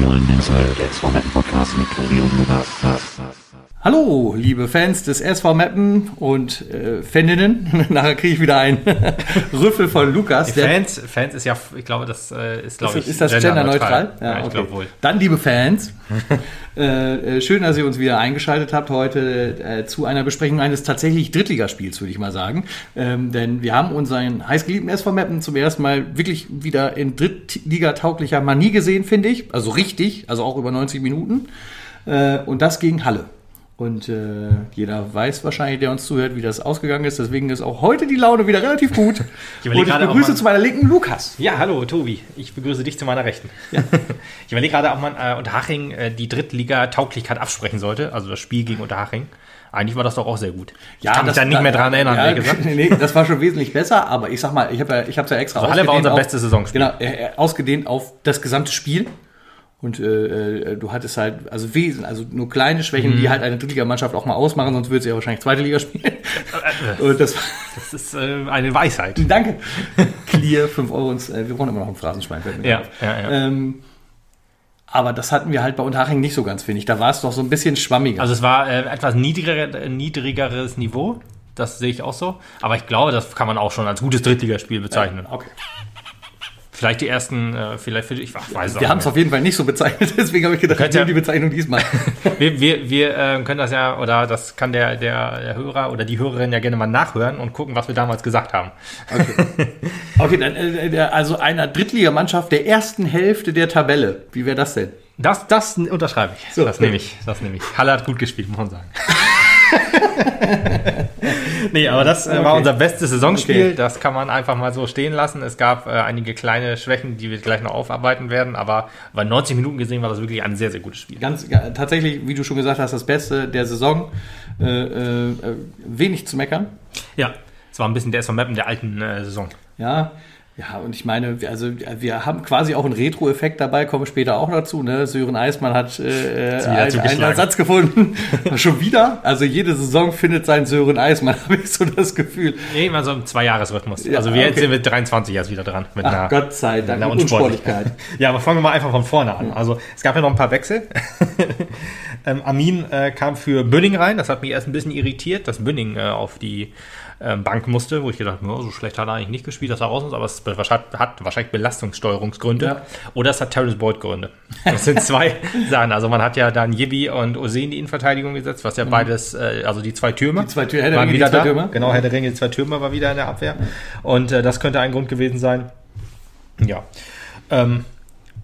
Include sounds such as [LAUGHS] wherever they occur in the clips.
neuen Inside Format Podcast mit Tobi und Lukas. Hallo, liebe Fans des SV Mappen und äh, Faninnen. [LAUGHS] Nachher kriege ich wieder einen [LAUGHS] Rüffel von Lukas. Der Fans, Fans ist ja, ich glaube, das äh, ist, glaube ist, ich, ist das genderneutral? Ja, ja, ich okay. glaube wohl. Dann, liebe Fans, [LAUGHS] äh, äh, schön, dass ihr uns wieder eingeschaltet habt heute äh, zu einer Besprechung eines tatsächlich Drittligaspiels, würde ich mal sagen. Ähm, denn wir haben unseren heißgeliebten SV Mappen zum ersten Mal wirklich wieder in Drittliga-tauglicher Manie gesehen, finde ich. Also richtig, also auch über 90 Minuten. Äh, und das gegen Halle. Und äh, jeder weiß wahrscheinlich, der uns zuhört, wie das ausgegangen ist. Deswegen ist auch heute die Laune wieder relativ gut. [LAUGHS] ich und ich begrüße zu meiner linken Lukas. Ja, hallo Tobi. Ich begrüße dich zu meiner rechten. Ja. [LAUGHS] ich überlege gerade, ob man äh, Unterhaching äh, die Drittliga-Tauglichkeit absprechen sollte. Also das Spiel gegen Unterhaching. Eigentlich war das doch auch sehr gut. Ja, ich kann mich da nicht mehr dran erinnern, ja, wie gesagt. [LAUGHS] nee, das war schon wesentlich besser, aber ich sag mal, ich habe ja, ich ja extra also Halle war unser bestes Saisonspiel. Genau, äh, ausgedehnt auf das gesamte Spiel. Und äh, äh, du hattest halt, also Wesen, also nur kleine Schwächen, mhm. die halt eine Drittligamannschaft auch mal ausmachen, sonst würde sie ja wahrscheinlich zweite Liga spielen. Und das, das ist äh, eine Weisheit. Danke. Clear, 5 Euro. Und, äh, wir brauchen immer noch ein Phrasenschwein. Ja, ja, ja. Ähm, aber das hatten wir halt bei Unterhaching nicht so ganz, finde ich. Da war es doch so ein bisschen schwammiger. Also es war äh, etwas niedriger, niedrigeres Niveau. Das sehe ich auch so. Aber ich glaube, das kann man auch schon als gutes Drittligaspiel bezeichnen. okay. Vielleicht die ersten, äh, vielleicht für ich weiß Wir haben es auf jeden Fall nicht so bezeichnet, [LAUGHS] deswegen habe ich gedacht, ich ja, die Bezeichnung diesmal. [LAUGHS] wir wir, wir äh, können das ja, oder das kann der, der, der Hörer oder die Hörerin ja gerne mal nachhören und gucken, was wir damals gesagt haben. Okay, [LAUGHS] okay dann äh, also einer Drittligamannschaft der ersten Hälfte der Tabelle. Wie wäre das denn? Das, das unterschreibe ich. So, das nehme ich. Das nehme ich. Halle hat gut gespielt, muss man sagen. Nee, aber das äh, okay. war unser bestes Saisonspiel. Okay. Das kann man einfach mal so stehen lassen. Es gab äh, einige kleine Schwächen, die wir gleich noch aufarbeiten werden, aber bei 90 Minuten gesehen war das wirklich ein sehr, sehr gutes Spiel. Ganz ja, tatsächlich, wie du schon gesagt hast, das Beste der Saison. Äh, äh wenig zu meckern. Ja, es war ein bisschen der SV Mappen der alten äh, Saison. Ja, ja, und ich meine, also wir haben quasi auch einen Retro-Effekt dabei, kommen später auch dazu. Ne? Sören Eismann hat äh, einen, einen Ersatz gefunden. [LAUGHS] Schon wieder? Also jede Saison findet sein Sören Eismann, [LAUGHS] habe ich so das Gefühl. Nee, immer so im Zwei-Jahres-Rhythmus. Ja, also wir okay. sind mit 23 jetzt wieder dran. Mit Ach, einer, Gott sei Dank, mit Unsportlichkeit. [LAUGHS] ja, aber fangen wir mal einfach von vorne an. Also es gab ja noch ein paar Wechsel. ähm, Amin äh, kam für Bünning rein. Das hat mich erst ein bisschen irritiert, dass Bünning äh, auf die ähm, Bank musste, wo ich gedacht habe, so schlecht hat er eigentlich nicht gespielt, dass er raus ist, aber es hat wahrscheinlich Belastungssteuerungsgründe ja. oder es hat Terrence Boyd Gründe. Das sind zwei [LAUGHS] Sachen. Also man hat ja dann Yibi und Ose in die Innenverteidigung gesetzt, was ja mhm. beides, äh, also die zwei Türme, die zwei Tür, Herr waren wieder da. Türme. Genau, Herr der Ringe, die zwei Türme war wieder in der Abwehr. Und äh, das könnte ein Grund gewesen sein. Ja. Ähm,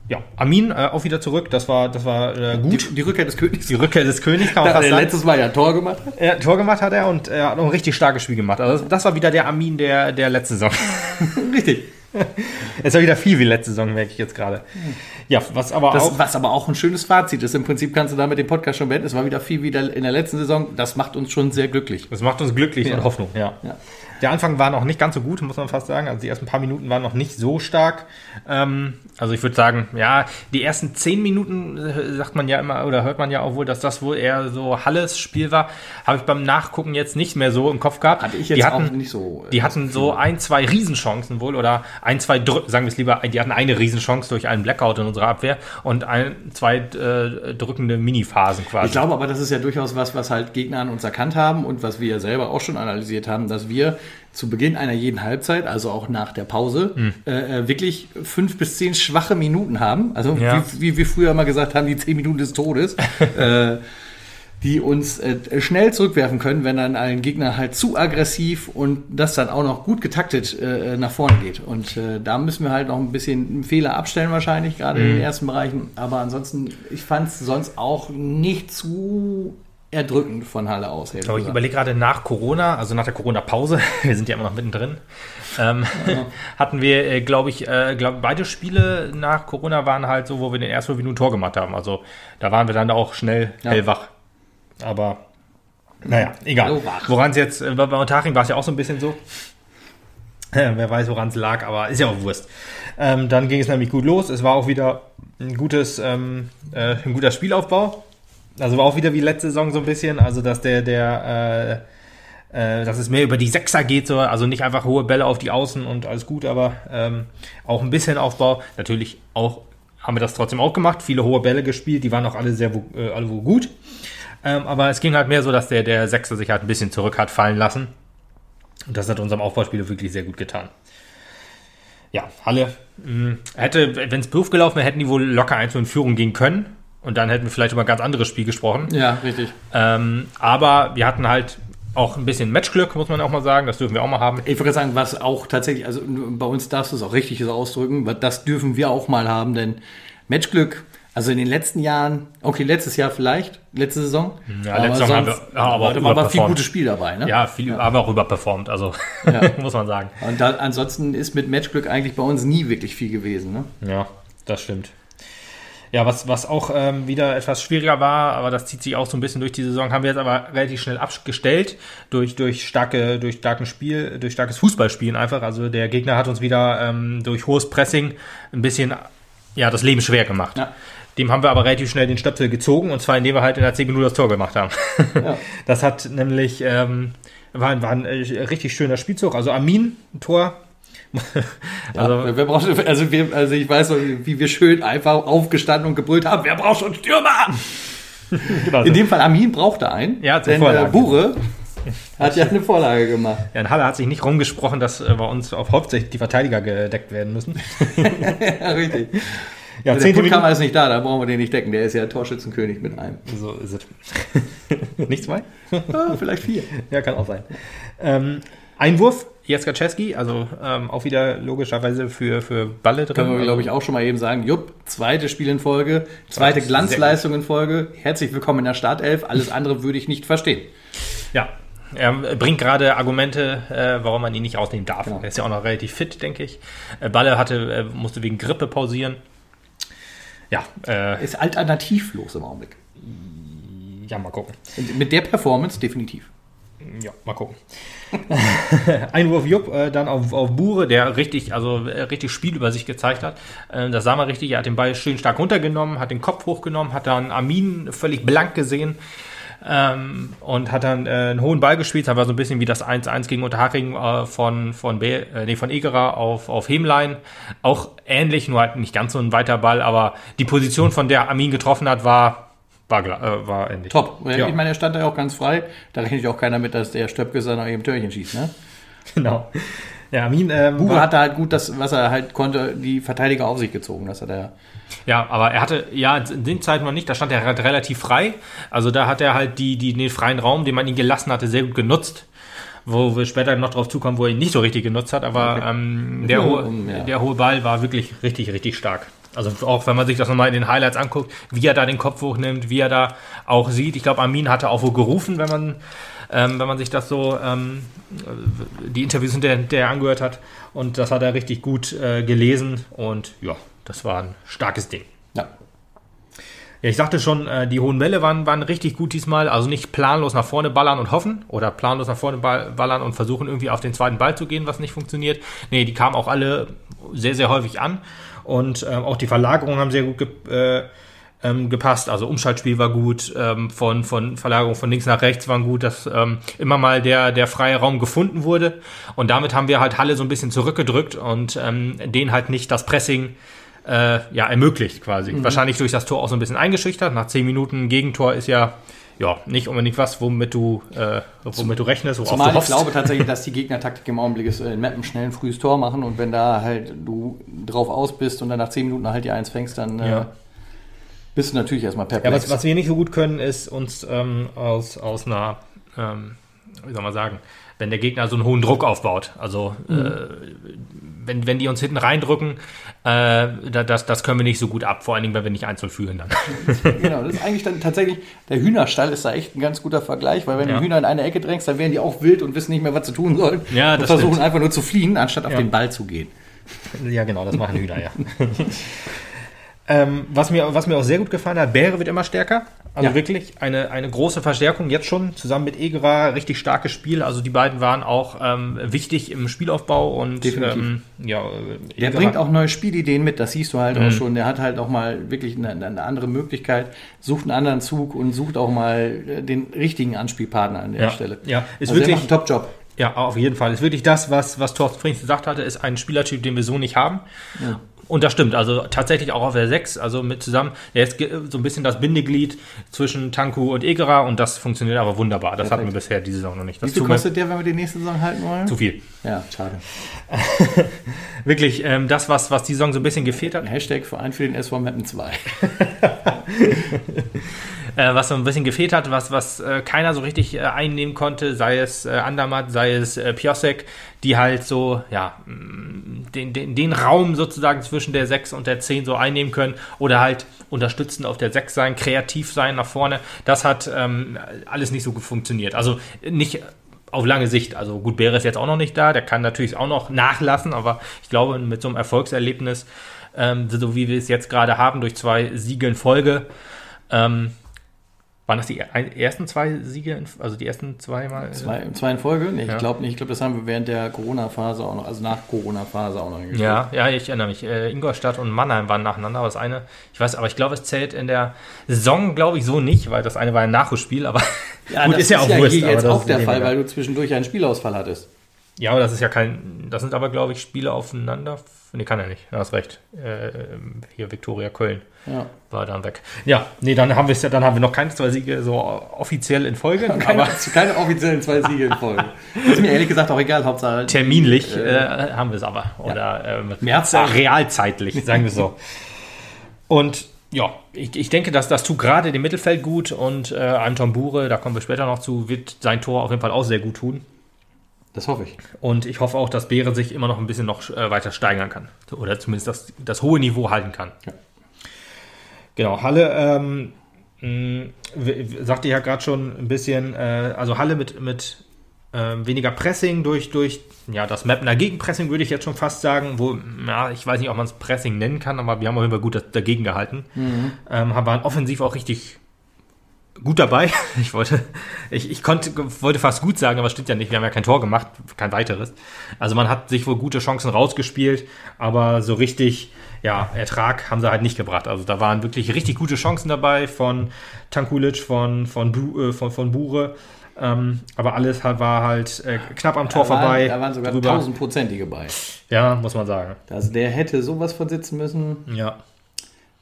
ja, Amin äh, auch wieder zurück. Das war, das war äh, gut. Die, die, Rückkehr des Königs. Die Rückkehr des Königs kann man [LAUGHS] fast sagen. Letztes Mal ja Tor gemacht hat. Ja, Tor gemacht hat er und er hat auch ein richtig starkes Spiel gemacht. Also das war wieder der Amin der, der letzte Saison. [LAUGHS] richtig. Es war wieder viel wie letzte Saison, merke ich jetzt gerade. Ja, was aber das, auch. Was aber auch ein schönes Fazit ist. Im Prinzip kannst du damit den Podcast schon beenden. Es war wieder viel wie in der letzten Saison. Das macht uns schon sehr glücklich. Das macht uns glücklich ja. und Hoffnung, ja. ja. Der Anfang war noch nicht ganz so gut, muss man fast sagen. Also die ersten paar Minuten waren noch nicht so stark. Ähm, also ich würde sagen, ja, die ersten zehn Minuten äh, sagt man ja immer oder hört man ja auch wohl, dass das wohl eher so Halles Spiel war. Habe ich beim Nachgucken jetzt nicht mehr so im Kopf gehabt. Hatte ich jetzt die hatten, auch nicht so. Äh, die hatten so ein, zwei Riesenchancen wohl oder ein, zwei, sagen wir es lieber, die hatten eine Riesenchance durch einen Blackout in unserer Abwehr und ein, zwei äh, drückende Miniphasen quasi. Ich glaube aber, das ist ja durchaus was, was halt Gegner an uns erkannt haben und was wir selber auch schon analysiert haben, dass wir zu Beginn einer jeden Halbzeit, also auch nach der Pause, mhm. äh, wirklich fünf bis zehn schwache Minuten haben. Also ja. wie, wie wir früher immer gesagt haben, die zehn Minuten des Todes. [LAUGHS] äh, die uns äh, schnell zurückwerfen können, wenn dann ein Gegner halt zu aggressiv und das dann auch noch gut getaktet äh, nach vorne geht. Und äh, da müssen wir halt noch ein bisschen Fehler abstellen wahrscheinlich, gerade mhm. in den ersten Bereichen. Aber ansonsten, ich fand es sonst auch nicht zu erdrückend von Halle aus. Ich, ich überlege gerade nach Corona, also nach der Corona-Pause, [LAUGHS] wir sind ja immer noch mittendrin, ähm, ja. [LAUGHS] hatten wir, äh, glaube ich, äh, glaub, beide Spiele nach Corona waren halt so, wo wir den ersten Minuten Tor gemacht haben. Also da waren wir dann auch schnell ja. hellwach. Aber naja, egal. Woran es jetzt, äh, bei Unterhaching war es ja auch so ein bisschen so. wer weiß, woran es lag, aber ist ja auch Wurst. Ähm, dann ging es nämlich gut los. Es war auch wieder ein gutes, ähm, äh, ein guter Spielaufbau. Also war auch wieder wie letzte Saison so ein bisschen, also dass der, der, äh, äh, dass es mehr über die Sechser geht, so, also nicht einfach hohe Bälle auf die Außen und alles gut, aber ähm, auch ein bisschen Aufbau. Natürlich auch haben wir das trotzdem auch gemacht. Viele hohe Bälle gespielt, die waren auch alle sehr äh, alle gut. Ähm, aber es ging halt mehr so, dass der, der Sechser sich halt ein bisschen zurück hat fallen lassen. Und das hat unserem Aufbauspiel wirklich sehr gut getan. Ja, Halle hätte, wenn es doof gelaufen wäre, hätten die wohl locker 1 in Führung gehen können. Und dann hätten wir vielleicht über ein ganz anderes Spiel gesprochen. Ja, richtig. Ähm, aber wir hatten halt auch ein bisschen Matchglück, muss man auch mal sagen. Das dürfen wir auch mal haben. Ich würde sagen, was auch tatsächlich, also bei uns darfst du es auch richtig so ausdrücken, das dürfen wir auch mal haben, denn Matchglück, also in den letzten Jahren, okay, letztes Jahr vielleicht, letzte Saison. Ja, letzte Saison haben wir ja, aber aber viel gutes Spiel dabei, ne? Ja, viel, ja. aber auch überperformt, also [LAUGHS] muss man sagen. Und da, ansonsten ist mit Matchglück eigentlich bei uns nie wirklich viel gewesen, ne? Ja, das stimmt. Ja, was, was auch ähm, wieder etwas schwieriger war, aber das zieht sich auch so ein bisschen durch die Saison, haben wir jetzt aber relativ schnell abgestellt durch, durch starke, durch starken Spiel, durch starkes Fußballspielen einfach. Also der Gegner hat uns wieder ähm, durch hohes Pressing ein bisschen ja, das Leben schwer gemacht. Ja. Dem haben wir aber relativ schnell den Stöpsel gezogen und zwar indem wir halt in der 10 Minute das Tor gemacht haben. Ja. [LAUGHS] Das hat nämlich ähm, war, war ein äh, richtig schöner Spielzug. Also Amin, ein Tor, [LAUGHS] also, ja, wer braucht, also, wir, also ich weiß, wie wir schön einfach aufgestanden und gebrüllt haben, wer braucht schon Stürmer? [LAUGHS] genau In dem Fall Armin brauchte einen, ja, denn äh, Bure [LAUGHS] hat ja eine Vorlage gemacht. Ja, in Halle hat sich nicht rumgesprochen, dass äh, bei uns auf hauptsächlich die Verteidiger gedeckt werden müssen. ja, richtig. Ja, der Punktkammer ist nicht da, da brauchen wir den nicht decken. Der ist ja Torschützenkönig mit einem. So ist es. nicht zwei? ah, vielleicht vier. Ja, kann auch sein. Ähm, Einwurf, Jaskaczewski, also ähm, auch wieder logischerweise für, für Balle drin. Können wir, glaube ich, auch schon mal eben sagen. Jupp, zweite Spiel in Folge, zweite Glanzleistung in Folge. Herzlich willkommen in der Startelf. Alles andere würde ich nicht verstehen. Ja, er bringt gerade Argumente, äh, warum man ihn nicht ausnehmen darf. Genau. Er ist ja auch noch relativ fit, denke ich. Äh, Balle hatte, äh, musste wegen Grippe pausieren. Ja. Äh, ist alternativlos im Augenblick. Ja, mal gucken. mit der Performance definitiv. Ja, mal gucken. [LAUGHS] Einwurf Jupp, äh, dann auf, auf Bure, der richtig, also äh, richtig Spiel über sich gezeigt hat. Äh, das sah man richtig, er hat den Ball schön stark runtergenommen, hat den Kopf hochgenommen, hat dann Armin völlig blank gesehen ähm, und hat dann äh, einen hohen Ball gespielt. Das war so ein bisschen wie das 1-1 gegen Unterhaching äh, von, von, B, äh, nee, von Egerer auf, auf Hemlein. Auch ähnlich, nur halt nicht ganz so ein weiter Ball, aber die Position, von der Armin getroffen hat, war war, äh, war ähnlich. Top. Ja. Ich meine, er stand da ja auch ganz frei. Da rechnet auch keiner mit, dass der Stöpke nach eben Törchen schießt, ne? [LAUGHS] Genau. Ja, Amin. Ähm, Bube hatte halt gut das, was er halt konnte, die Verteidiger auf sich gezogen, dass er da. Ja, aber er hatte, ja, in den Zeiten noch nicht, da stand er halt relativ frei. Also da hat er halt die, die, den freien Raum, den man ihm gelassen hatte, sehr gut genutzt. Wo wir später noch drauf zukommen, wo er ihn nicht so richtig genutzt hat, aber ähm, der, hohe, der hohe Ball war wirklich richtig, richtig stark. Also auch wenn man sich das nochmal in den Highlights anguckt, wie er da den Kopf hochnimmt, wie er da auch sieht. Ich glaube, Armin hatte auch wo gerufen, wenn man, ähm, wenn man sich das so, ähm, die Interviews hinterher, hinterher angehört hat. Und das hat er richtig gut äh, gelesen. Und ja, das war ein starkes Ding. Ja. Ja, ich sagte schon, äh, die hohen Bälle waren, waren richtig gut diesmal. Also nicht planlos nach vorne ballern und hoffen oder planlos nach vorne ballern und versuchen irgendwie auf den zweiten Ball zu gehen, was nicht funktioniert. Nee, die kamen auch alle sehr, sehr häufig an. Und ähm, auch die Verlagerungen haben sehr gut ge äh, ähm, gepasst. Also Umschaltspiel war gut, ähm, von, von Verlagerung von links nach rechts waren gut, dass ähm, immer mal der, der freie Raum gefunden wurde. Und damit haben wir halt Halle so ein bisschen zurückgedrückt und ähm, denen halt nicht das Pressing äh, ja, ermöglicht quasi. Mhm. Wahrscheinlich durch das Tor auch so ein bisschen eingeschüchtert. Nach zehn Minuten Gegentor ist ja ja, nicht unbedingt was, womit du, äh, womit du rechnest. Zumal du ich glaube tatsächlich, [LAUGHS] dass die Gegnertaktik im Augenblick ist, äh, in Mappen schnell ein frühes Tor machen und wenn da halt du drauf aus bist und dann nach 10 Minuten halt die Eins fängst, dann äh, bist du natürlich erstmal perplex. Ja, was, was wir nicht so gut können, ist uns ähm, aus, aus einer, ähm, wie soll man sagen, wenn der Gegner so einen hohen Druck aufbaut. Also mhm. äh, wenn, wenn die uns hinten reindrücken, äh, das, das können wir nicht so gut ab, vor allen Dingen, wenn wir nicht einzeln führen dann. [LAUGHS] genau, das ist eigentlich dann tatsächlich, der Hühnerstall ist da echt ein ganz guter Vergleich, weil wenn ja. du Hühner in eine Ecke drängst, dann werden die auch wild und wissen nicht mehr, was sie tun sollen. Ja, und versuchen stimmt. einfach nur zu fliehen, anstatt auf ja. den Ball zu gehen. Ja, genau, das machen Hühner, ja. [LAUGHS] ähm, was, mir, was mir auch sehr gut gefallen hat, Bäre wird immer stärker. Also ja. wirklich eine, eine große Verstärkung jetzt schon, zusammen mit Egerer, richtig starkes Spiel. Also die beiden waren auch ähm, wichtig im Spielaufbau und ähm, ja, der bringt auch neue Spielideen mit, das siehst du halt mhm. auch schon. Der hat halt auch mal wirklich eine, eine, andere Möglichkeit, sucht einen anderen Zug und sucht auch mal äh, den richtigen Anspielpartner an der ja. Stelle. Ja, ist also wirklich ein Top-Job. Ja, auf jeden Fall. Ist wirklich das, was, was Thorsten Frings gesagt hatte, ist ein Spielertyp, den wir so nicht haben. Ja. Und das stimmt, also tatsächlich auch auf der 6, also mit zusammen, der ist so ein bisschen das Bindeglied zwischen Tanku und Egerer und das funktioniert aber wunderbar. Das hatten wir bisher diese Saison noch nicht. Das Wie viel kostet der, wenn wir die nächste Saison halten wollen? zu viel. Ja, schade. [LAUGHS] Wirklich, ähm, das, was, was die Saison so ein bisschen gefehlt hat, Hashtag Verein für den SV Mappen 2. [LAUGHS] äh, was so ein bisschen gefehlt hat, was, was äh, keiner so richtig äh, einnehmen konnte, sei es äh, Andermatt, sei es äh, Piosek, die halt so, ja, mh, den, den, den Raum sozusagen zwischen der 6 und der 10 so einnehmen können oder halt unterstützend auf der 6 sein, kreativ sein nach vorne. Das hat ähm, alles nicht so funktioniert. Also nicht auf lange Sicht. Also gut, Bär ist jetzt auch noch nicht da, der kann natürlich auch noch nachlassen, aber ich glaube, mit so einem Erfolgserlebnis, ähm, so wie wir es jetzt gerade haben, durch zwei Siege in Folge, ähm, waren das die ersten zwei Siege, also die ersten zweimal? Zwei, zwei in Folge? Nee, Ja. ich glaube nicht. Ich glaube, das haben wir während der Corona-Phase auch noch, also nach Corona-Phase auch noch gespielt. Ja, ja, ich erinnere mich. Äh, Ingolstadt und Mannheim waren nacheinander, aber das eine, ich weiß, aber ich glaube, es zählt in der Saison, glaube ich, so nicht, weil das eine war ein Nachholspiel, aber [LAUGHS] gut, das ist ja auch wurscht. hier aber jetzt das auch ist der. Fall, weil du zwischendurch einen Spielausfall hattest. Ja, aber das ist ja kein, das sind aber, glaube ich, Spiele aufeinander. Nee, kann er nicht, du hast recht. Äh, hier Viktoria Köln Ja. war dann weg. Ja, nee, dann haben wir es ja, dann haben wir noch keine zwei Siege so offiziell in Folge, [LAUGHS] Keine, aber keine offiziellen zwei Siege in Folge. [LAUGHS] Ist mir ehrlich gesagt auch egal, Hauptsache. terminlich Äh, äh, haben wir es aber. Oder äh, mit- Mehrfach. realzeitlich, [LAUGHS] sagen wir so. Und ja, ich, ich denke, dass das tut gerade dem Mittelfeld gut und äh, Anton Bure, da kommen wir später noch zu, wird sein Tor auf jeden Fall auch sehr gut tun. Das hoffe ich. Und ich hoffe auch, dass Beere sich immer noch ein bisschen noch äh, weiter steigern kann. Oder zumindest das, das hohe Niveau halten kann. Ja. Genau, Halle, ähm, mh, w- sagte ja gerade schon ein bisschen, äh, also Halle mit, mit ähm, weniger Pressing durch, durch ja, das Mapner Gegenpressing würde ich jetzt schon fast sagen, wo, ja, ich weiß nicht, ob man es Pressing nennen kann, aber wir haben auf jeden Fall gut dagegen gehalten. Ähm, haben- waren offensiv auch richtig gut dabei. [LAUGHS] Ich wollte, ich, ich konnte, wollte fast gut sagen, aber stimmt ja nicht. Wir haben ja kein Tor gemacht, kein weiteres. Also man hat sich wohl gute Chancen rausgespielt, aber so richtig, ja, Ertrag haben sie halt nicht gebracht. Also da waren wirklich richtig gute Chancen dabei von Tankulic, von, von, Bu, äh, von, von Bure. Ähm, aber alles war halt äh, knapp am Tor Da waren, vorbei. da waren sogar tausendprozentige bei. Ja, muss man sagen. Also der hätte sowas von sitzen müssen. Ja.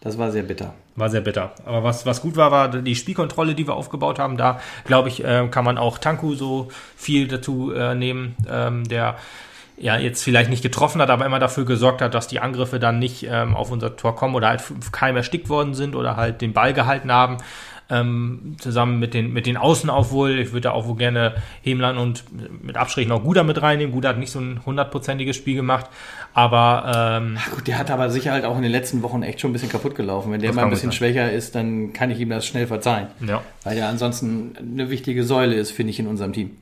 Das war sehr bitter. War sehr bitter. Aber was, was gut war, war die Spielkontrolle, die wir aufgebaut haben. Da, glaube ich, äh, kann man auch Tanku so viel dazu äh, nehmen, ähm, der ja jetzt vielleicht nicht getroffen hat, aber immer dafür gesorgt hat, dass die Angriffe dann nicht ähm, auf unser Tor kommen oder halt keinem erstickt worden sind oder halt den Ball gehalten haben. Ähm, zusammen mit den, mit den Außen auch wohl. Ich würde da auch wohl gerne Hemland und mit Abstrichen auch Guda mit reinnehmen. Guda hat nicht so ein hundertprozentiges Spiel gemacht, aber ähm, Ach gut, der hat aber sicher halt auch in den letzten Wochen echt schon ein bisschen kaputt gelaufen. Wenn der mal ein bisschen sein. schwächer ist, dann kann ich ihm das schnell verzeihen. ja. Weil er ansonsten eine wichtige Säule ist, finde ich, in unserem Team.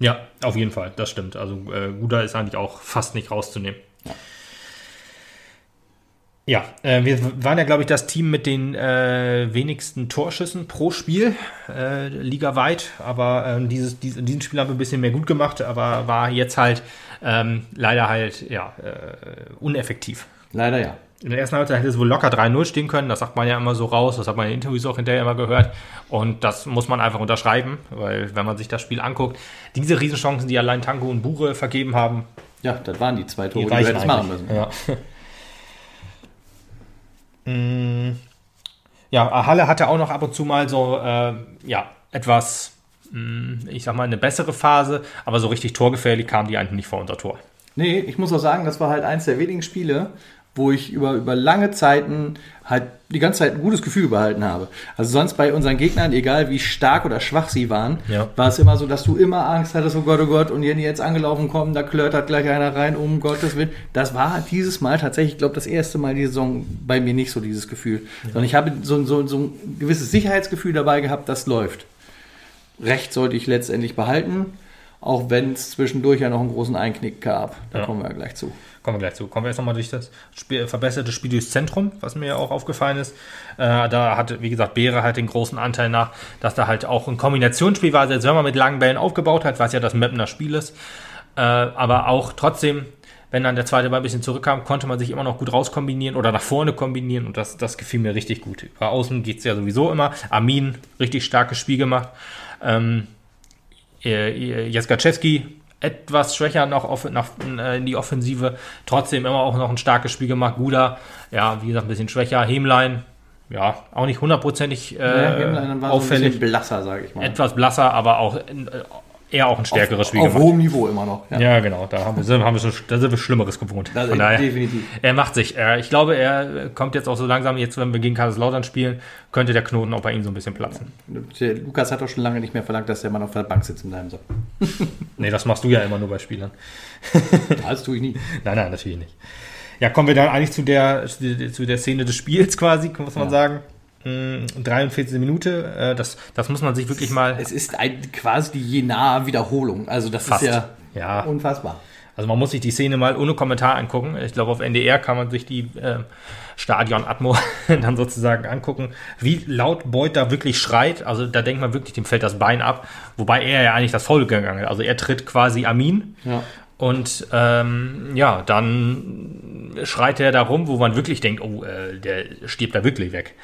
Ja, auf jeden Fall, das stimmt. Also äh, Guda ist eigentlich auch fast nicht rauszunehmen. Ja, äh, wir waren ja, glaube ich, das Team mit den äh, wenigsten Torschüssen pro Spiel, äh, ligaweit. Aber ähm, dieses, dies, in diesem Spiel haben wir ein bisschen mehr gut gemacht, aber war jetzt halt ähm, leider halt ja, äh, uneffektiv. Leider ja. In der ersten Halbzeit hätte es wohl locker 3-0 stehen können. Das sagt man ja immer so raus. Das hat man in Interviews auch hinterher immer gehört. Und das muss man einfach unterschreiben, weil wenn man sich das Spiel anguckt, diese Riesenchancen, die allein Tango und Bure vergeben haben, Ja, das waren die zwei Tore, die die, reichen hättest machen müssen. Ja. Mm, ja, Halle hatte auch noch ab und zu mal so, äh, ja, etwas, mm, ich sag mal, eine bessere Phase, aber so richtig torgefährlich kamen die eigentlich nicht vor unser Tor. Nee, ich muss auch sagen, das war halt eins der wenigen Spiele, wo ich über, über lange Zeiten halt die ganze Zeit ein gutes Gefühl behalten habe. Also sonst bei unseren Gegnern, egal wie stark oder schwach sie waren, Ja. war es immer so, dass du immer Angst hattest, oh Gott, oh Gott, und wenn die jetzt angelaufen kommen, da klörtert gleich einer rein, um Gottes Willen. Das war dieses Mal tatsächlich, ich glaube, das erste Mal die Saison bei mir nicht so dieses Gefühl. Sondern ich habe so, so, so ein gewisses Sicherheitsgefühl dabei gehabt, das läuft. Recht sollte ich letztendlich behalten, auch wenn es zwischendurch ja noch einen großen Einknick gab. Da Ja. kommen wir ja gleich zu. Kommen wir gleich zu. Kommen wir jetzt nochmal durch das Spiel, verbesserte Spiel durchs Zentrum, was mir ja auch aufgefallen ist. Äh, da hatte, wie gesagt, Beere halt den großen Anteil nach, dass da halt auch ein Kombinationsspiel war, selbst wenn man mit langen Bällen aufgebaut hat, was ja das Mapner Spiel ist. Äh, aber auch trotzdem, wenn dann der zweite Ball ein bisschen zurückkam, konnte man sich immer noch gut rauskombinieren oder nach vorne kombinieren und das, das gefiel mir richtig gut. Über außen geht es ja sowieso immer. Armin, richtig starkes Spiel gemacht. Ähm, äh, Jaskaczewski etwas schwächer noch off nach, äh, in die Offensive. Trotzdem immer auch noch ein starkes Spiel gemacht. Guda, ja, wie gesagt, ein bisschen schwächer. Hemlein, ja, auch nicht hundertprozentig äh, Ja, so auffällig. bisschen blasser, sage ich mal. etwas blasser, aber auch äh, eher auch ein stärkeres Spiel Auf gemacht. hohem Niveau immer noch. Ja, genau. Da haben wir, sind- haben wir, schon, da sind wir Schlimmeres gewohnt. Das Von daher, definitiv. er macht sich. Er, ich glaube, er kommt jetzt auch so langsam, jetzt wenn wir gegen Kaiserslautern spielen, könnte der Knoten auch bei ihm so ein bisschen platzen. Der Lukas hat doch schon lange nicht mehr verlangt, dass der Mann auf der Bank sitzt in deinem Sack. [LAUGHS] Nee, das machst du ja immer nur bei Spielern. [LAUGHS] Das tue ich nie. Nein, nein, natürlich nicht. Ja, kommen wir dann eigentlich zu der, zu der Szene des Spiels quasi, muss man Ja. sagen. Mm, 43. Minute, äh, das, das muss man sich wirklich mal. Es ist ein, quasi die Jena-Wiederholung. Also das Fast. ist ja, Ja. unfassbar. Also man muss sich die Szene mal ohne Kommentar angucken. Ich glaube, auf NDR kann man sich die äh, Stadion-Atmo [LAUGHS] dann sozusagen angucken, wie laut Beuth da wirklich schreit. Also da denkt man wirklich, dem fällt das Bein ab. Wobei er ja eigentlich das Foul gegangen ist. Also er tritt quasi Amin. Ja. Und ähm, ja, dann schreit er da rum, wo man wirklich denkt, oh, äh, der stirbt da wirklich weg.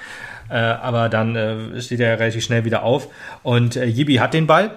Äh, aber dann äh, steht er relativ schnell wieder auf. Und äh, Yibi hat den Ball.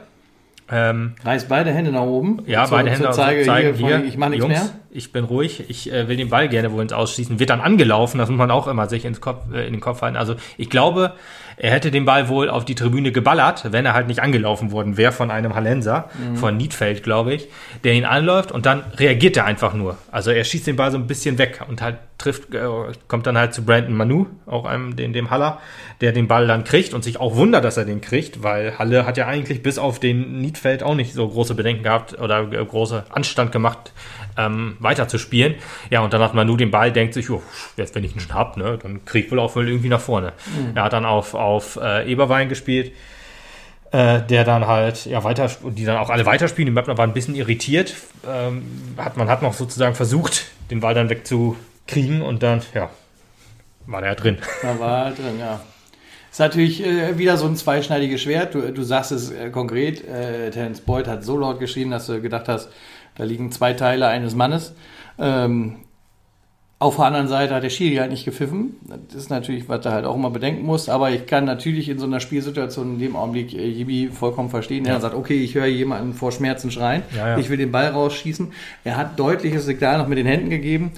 Ähm, Reißt beide Hände nach oben. ja, Zur- beide Hände zur Zeige zeigen hier, hier. ich mache nichts Jungs, mehr. Ich bin ruhig. Ich äh, will den Ball gerne wohl ins Ausschießen. Wird dann angelaufen. Das muss man auch immer sich ins Kopf, äh, in den Kopf halten. Also ich glaube, er hätte den Ball wohl auf die Tribüne geballert, wenn er halt nicht angelaufen worden wäre von einem Hallenser, Mhm. von Niedfeld, glaube ich, der ihn anläuft und dann reagiert er einfach nur. Also er schießt den Ball so ein bisschen weg und halt trifft, äh, kommt dann halt zu Brandon Manu, auch einem, dem, dem Haller, der den Ball dann kriegt und sich auch wundert, dass er den kriegt, weil Halle hat ja eigentlich bis auf den Niedfeld auch nicht so große Bedenken gehabt oder äh, große Anstand gemacht, ähm, weiter zu spielen. Ja, und dann hat Manu den Ball, denkt sich, oh, jetzt wenn ich ihn schon hab, ne, dann krieg ich wohl auch wohl irgendwie nach vorne. Er hat dann auf, auf äh, Eberwein gespielt, äh, der dann halt, ja, weiter, die dann auch alle weiterspielen. Die Mapner war ein bisschen irritiert. Ähm, hat, man hat noch sozusagen versucht, den Ball dann wegzukriegen und dann, ja, war der drin. Da war halt drin, ja. Ist natürlich äh, wieder so ein zweischneidiges Schwert. Du, du sagst es äh, konkret. Äh, Terence Boyd hat so laut geschrien, dass du gedacht hast, da liegen zwei Teile eines Mannes. Ähm, auf der anderen Seite hat der Schiri halt nicht gepfiffen. Das ist natürlich, was du halt auch immer bedenken musst. Aber ich kann natürlich in so einer Spielsituation in dem Augenblick äh, Jibi vollkommen verstehen. Ja. sagt, okay, ich höre jemanden vor Schmerzen schreien. Ja, ja. Ich will den Ball rausschießen. Er hat deutliches Signal noch mit den Händen gegeben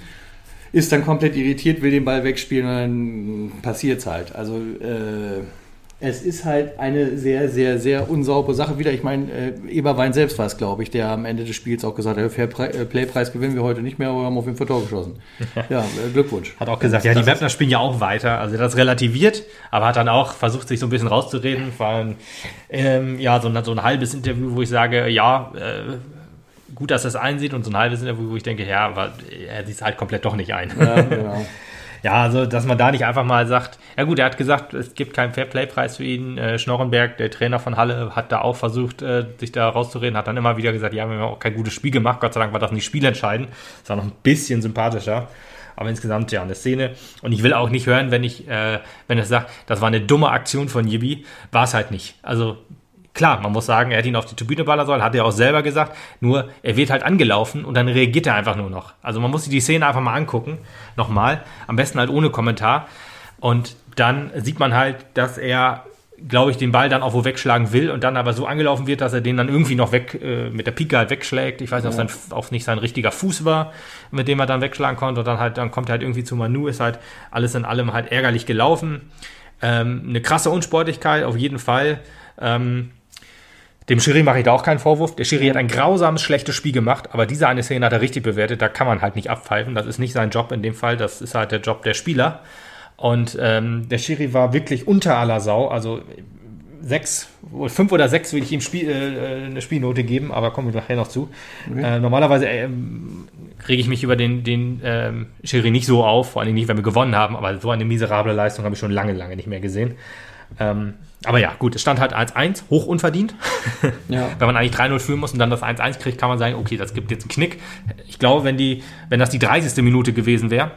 ist dann komplett irritiert, will den Ball wegspielen und dann passiert es halt. Also äh, es ist halt eine sehr, sehr, sehr unsaubere Sache wieder. Ich meine, äh, Eberwein selbst war es, glaube ich, der am Ende des Spiels auch gesagt hat, Fair äh, Playpreis gewinnen wir heute nicht mehr, aber wir haben auf jeden Fall Tor geschossen. [LAUGHS] Ja, äh, Glückwunsch. Hat auch gesagt, ja, die Webner spielen ja auch weiter. Also das relativiert, aber hat dann auch versucht, sich so ein bisschen rauszureden. Vor allem, ähm, ja, so ein, so ein halbes Interview, wo ich sage, ja, äh, gut, dass er es einsieht und so ein halbes Interview, wo ich denke, ja, aber er sieht es halt komplett doch nicht ein. Ja, genau. [LAUGHS] Ja, also, dass man da nicht einfach mal sagt, ja gut, er hat gesagt, es gibt keinen Fairplay-Preis für ihn. Äh, Schnorrenberg, der Trainer von Halle, hat da auch versucht, äh, sich da rauszureden, hat dann immer wieder gesagt, ja, wir haben auch kein gutes Spiel gemacht. Gott sei Dank war das nicht spielentscheidend. Das war noch ein bisschen sympathischer. Aber insgesamt, ja, eine Szene. Und ich will auch nicht hören, wenn ich, äh, wenn er sagt, das war eine dumme Aktion von Yibi, war es halt nicht. Also, Klar, man muss sagen, er hat ihn auf die Tribüne ballern sollen, hat er auch selber gesagt. Nur, er wird halt angelaufen und dann reagiert er einfach nur noch. Also man muss sich die Szene einfach mal angucken. Nochmal. Am besten halt ohne Kommentar. Und dann sieht man halt, dass er, glaube ich, den Ball dann auch wo wegschlagen will und dann aber so angelaufen wird, dass er den dann irgendwie noch weg, äh, mit der Pike halt wegschlägt. Ich weiß nicht, ob es auch nicht sein richtiger Fuß war, mit dem er dann wegschlagen konnte. Und dann halt, dann kommt er halt irgendwie zu Manu, ist halt alles in allem halt ärgerlich gelaufen. Ähm, eine krasse Unsportlichkeit, auf jeden Fall. Ähm, dem Schiri mache ich da auch keinen Vorwurf. Der Schiri hat ein grausames, schlechtes Spiel gemacht, aber diese eine Szene hat er richtig bewertet. Da kann man halt nicht abpfeifen. Das ist nicht sein Job in dem Fall. Das ist halt der Job der Spieler. Und ähm, der Schiri war wirklich unter aller Sau. Also sechs, fünf oder sechs würde ich ihm Spiel, äh, eine Spielnote geben, aber kommen wir nachher noch zu. Äh, normalerweise ähm, rege ich mich über den, den ähm, Schiri nicht so auf, vor allem nicht, wenn wir gewonnen haben, aber so eine miserable Leistung habe ich schon lange, lange nicht mehr gesehen. Ähm, aber ja, gut, es stand halt 1-1, hoch unverdient. [LAUGHS] Ja. wenn man eigentlich 3-0 führen muss und dann das 1-1 kriegt, kann man sagen, okay, das gibt jetzt einen Knick. Ich glaube, wenn, die, wenn das die 30. Minute gewesen wäre,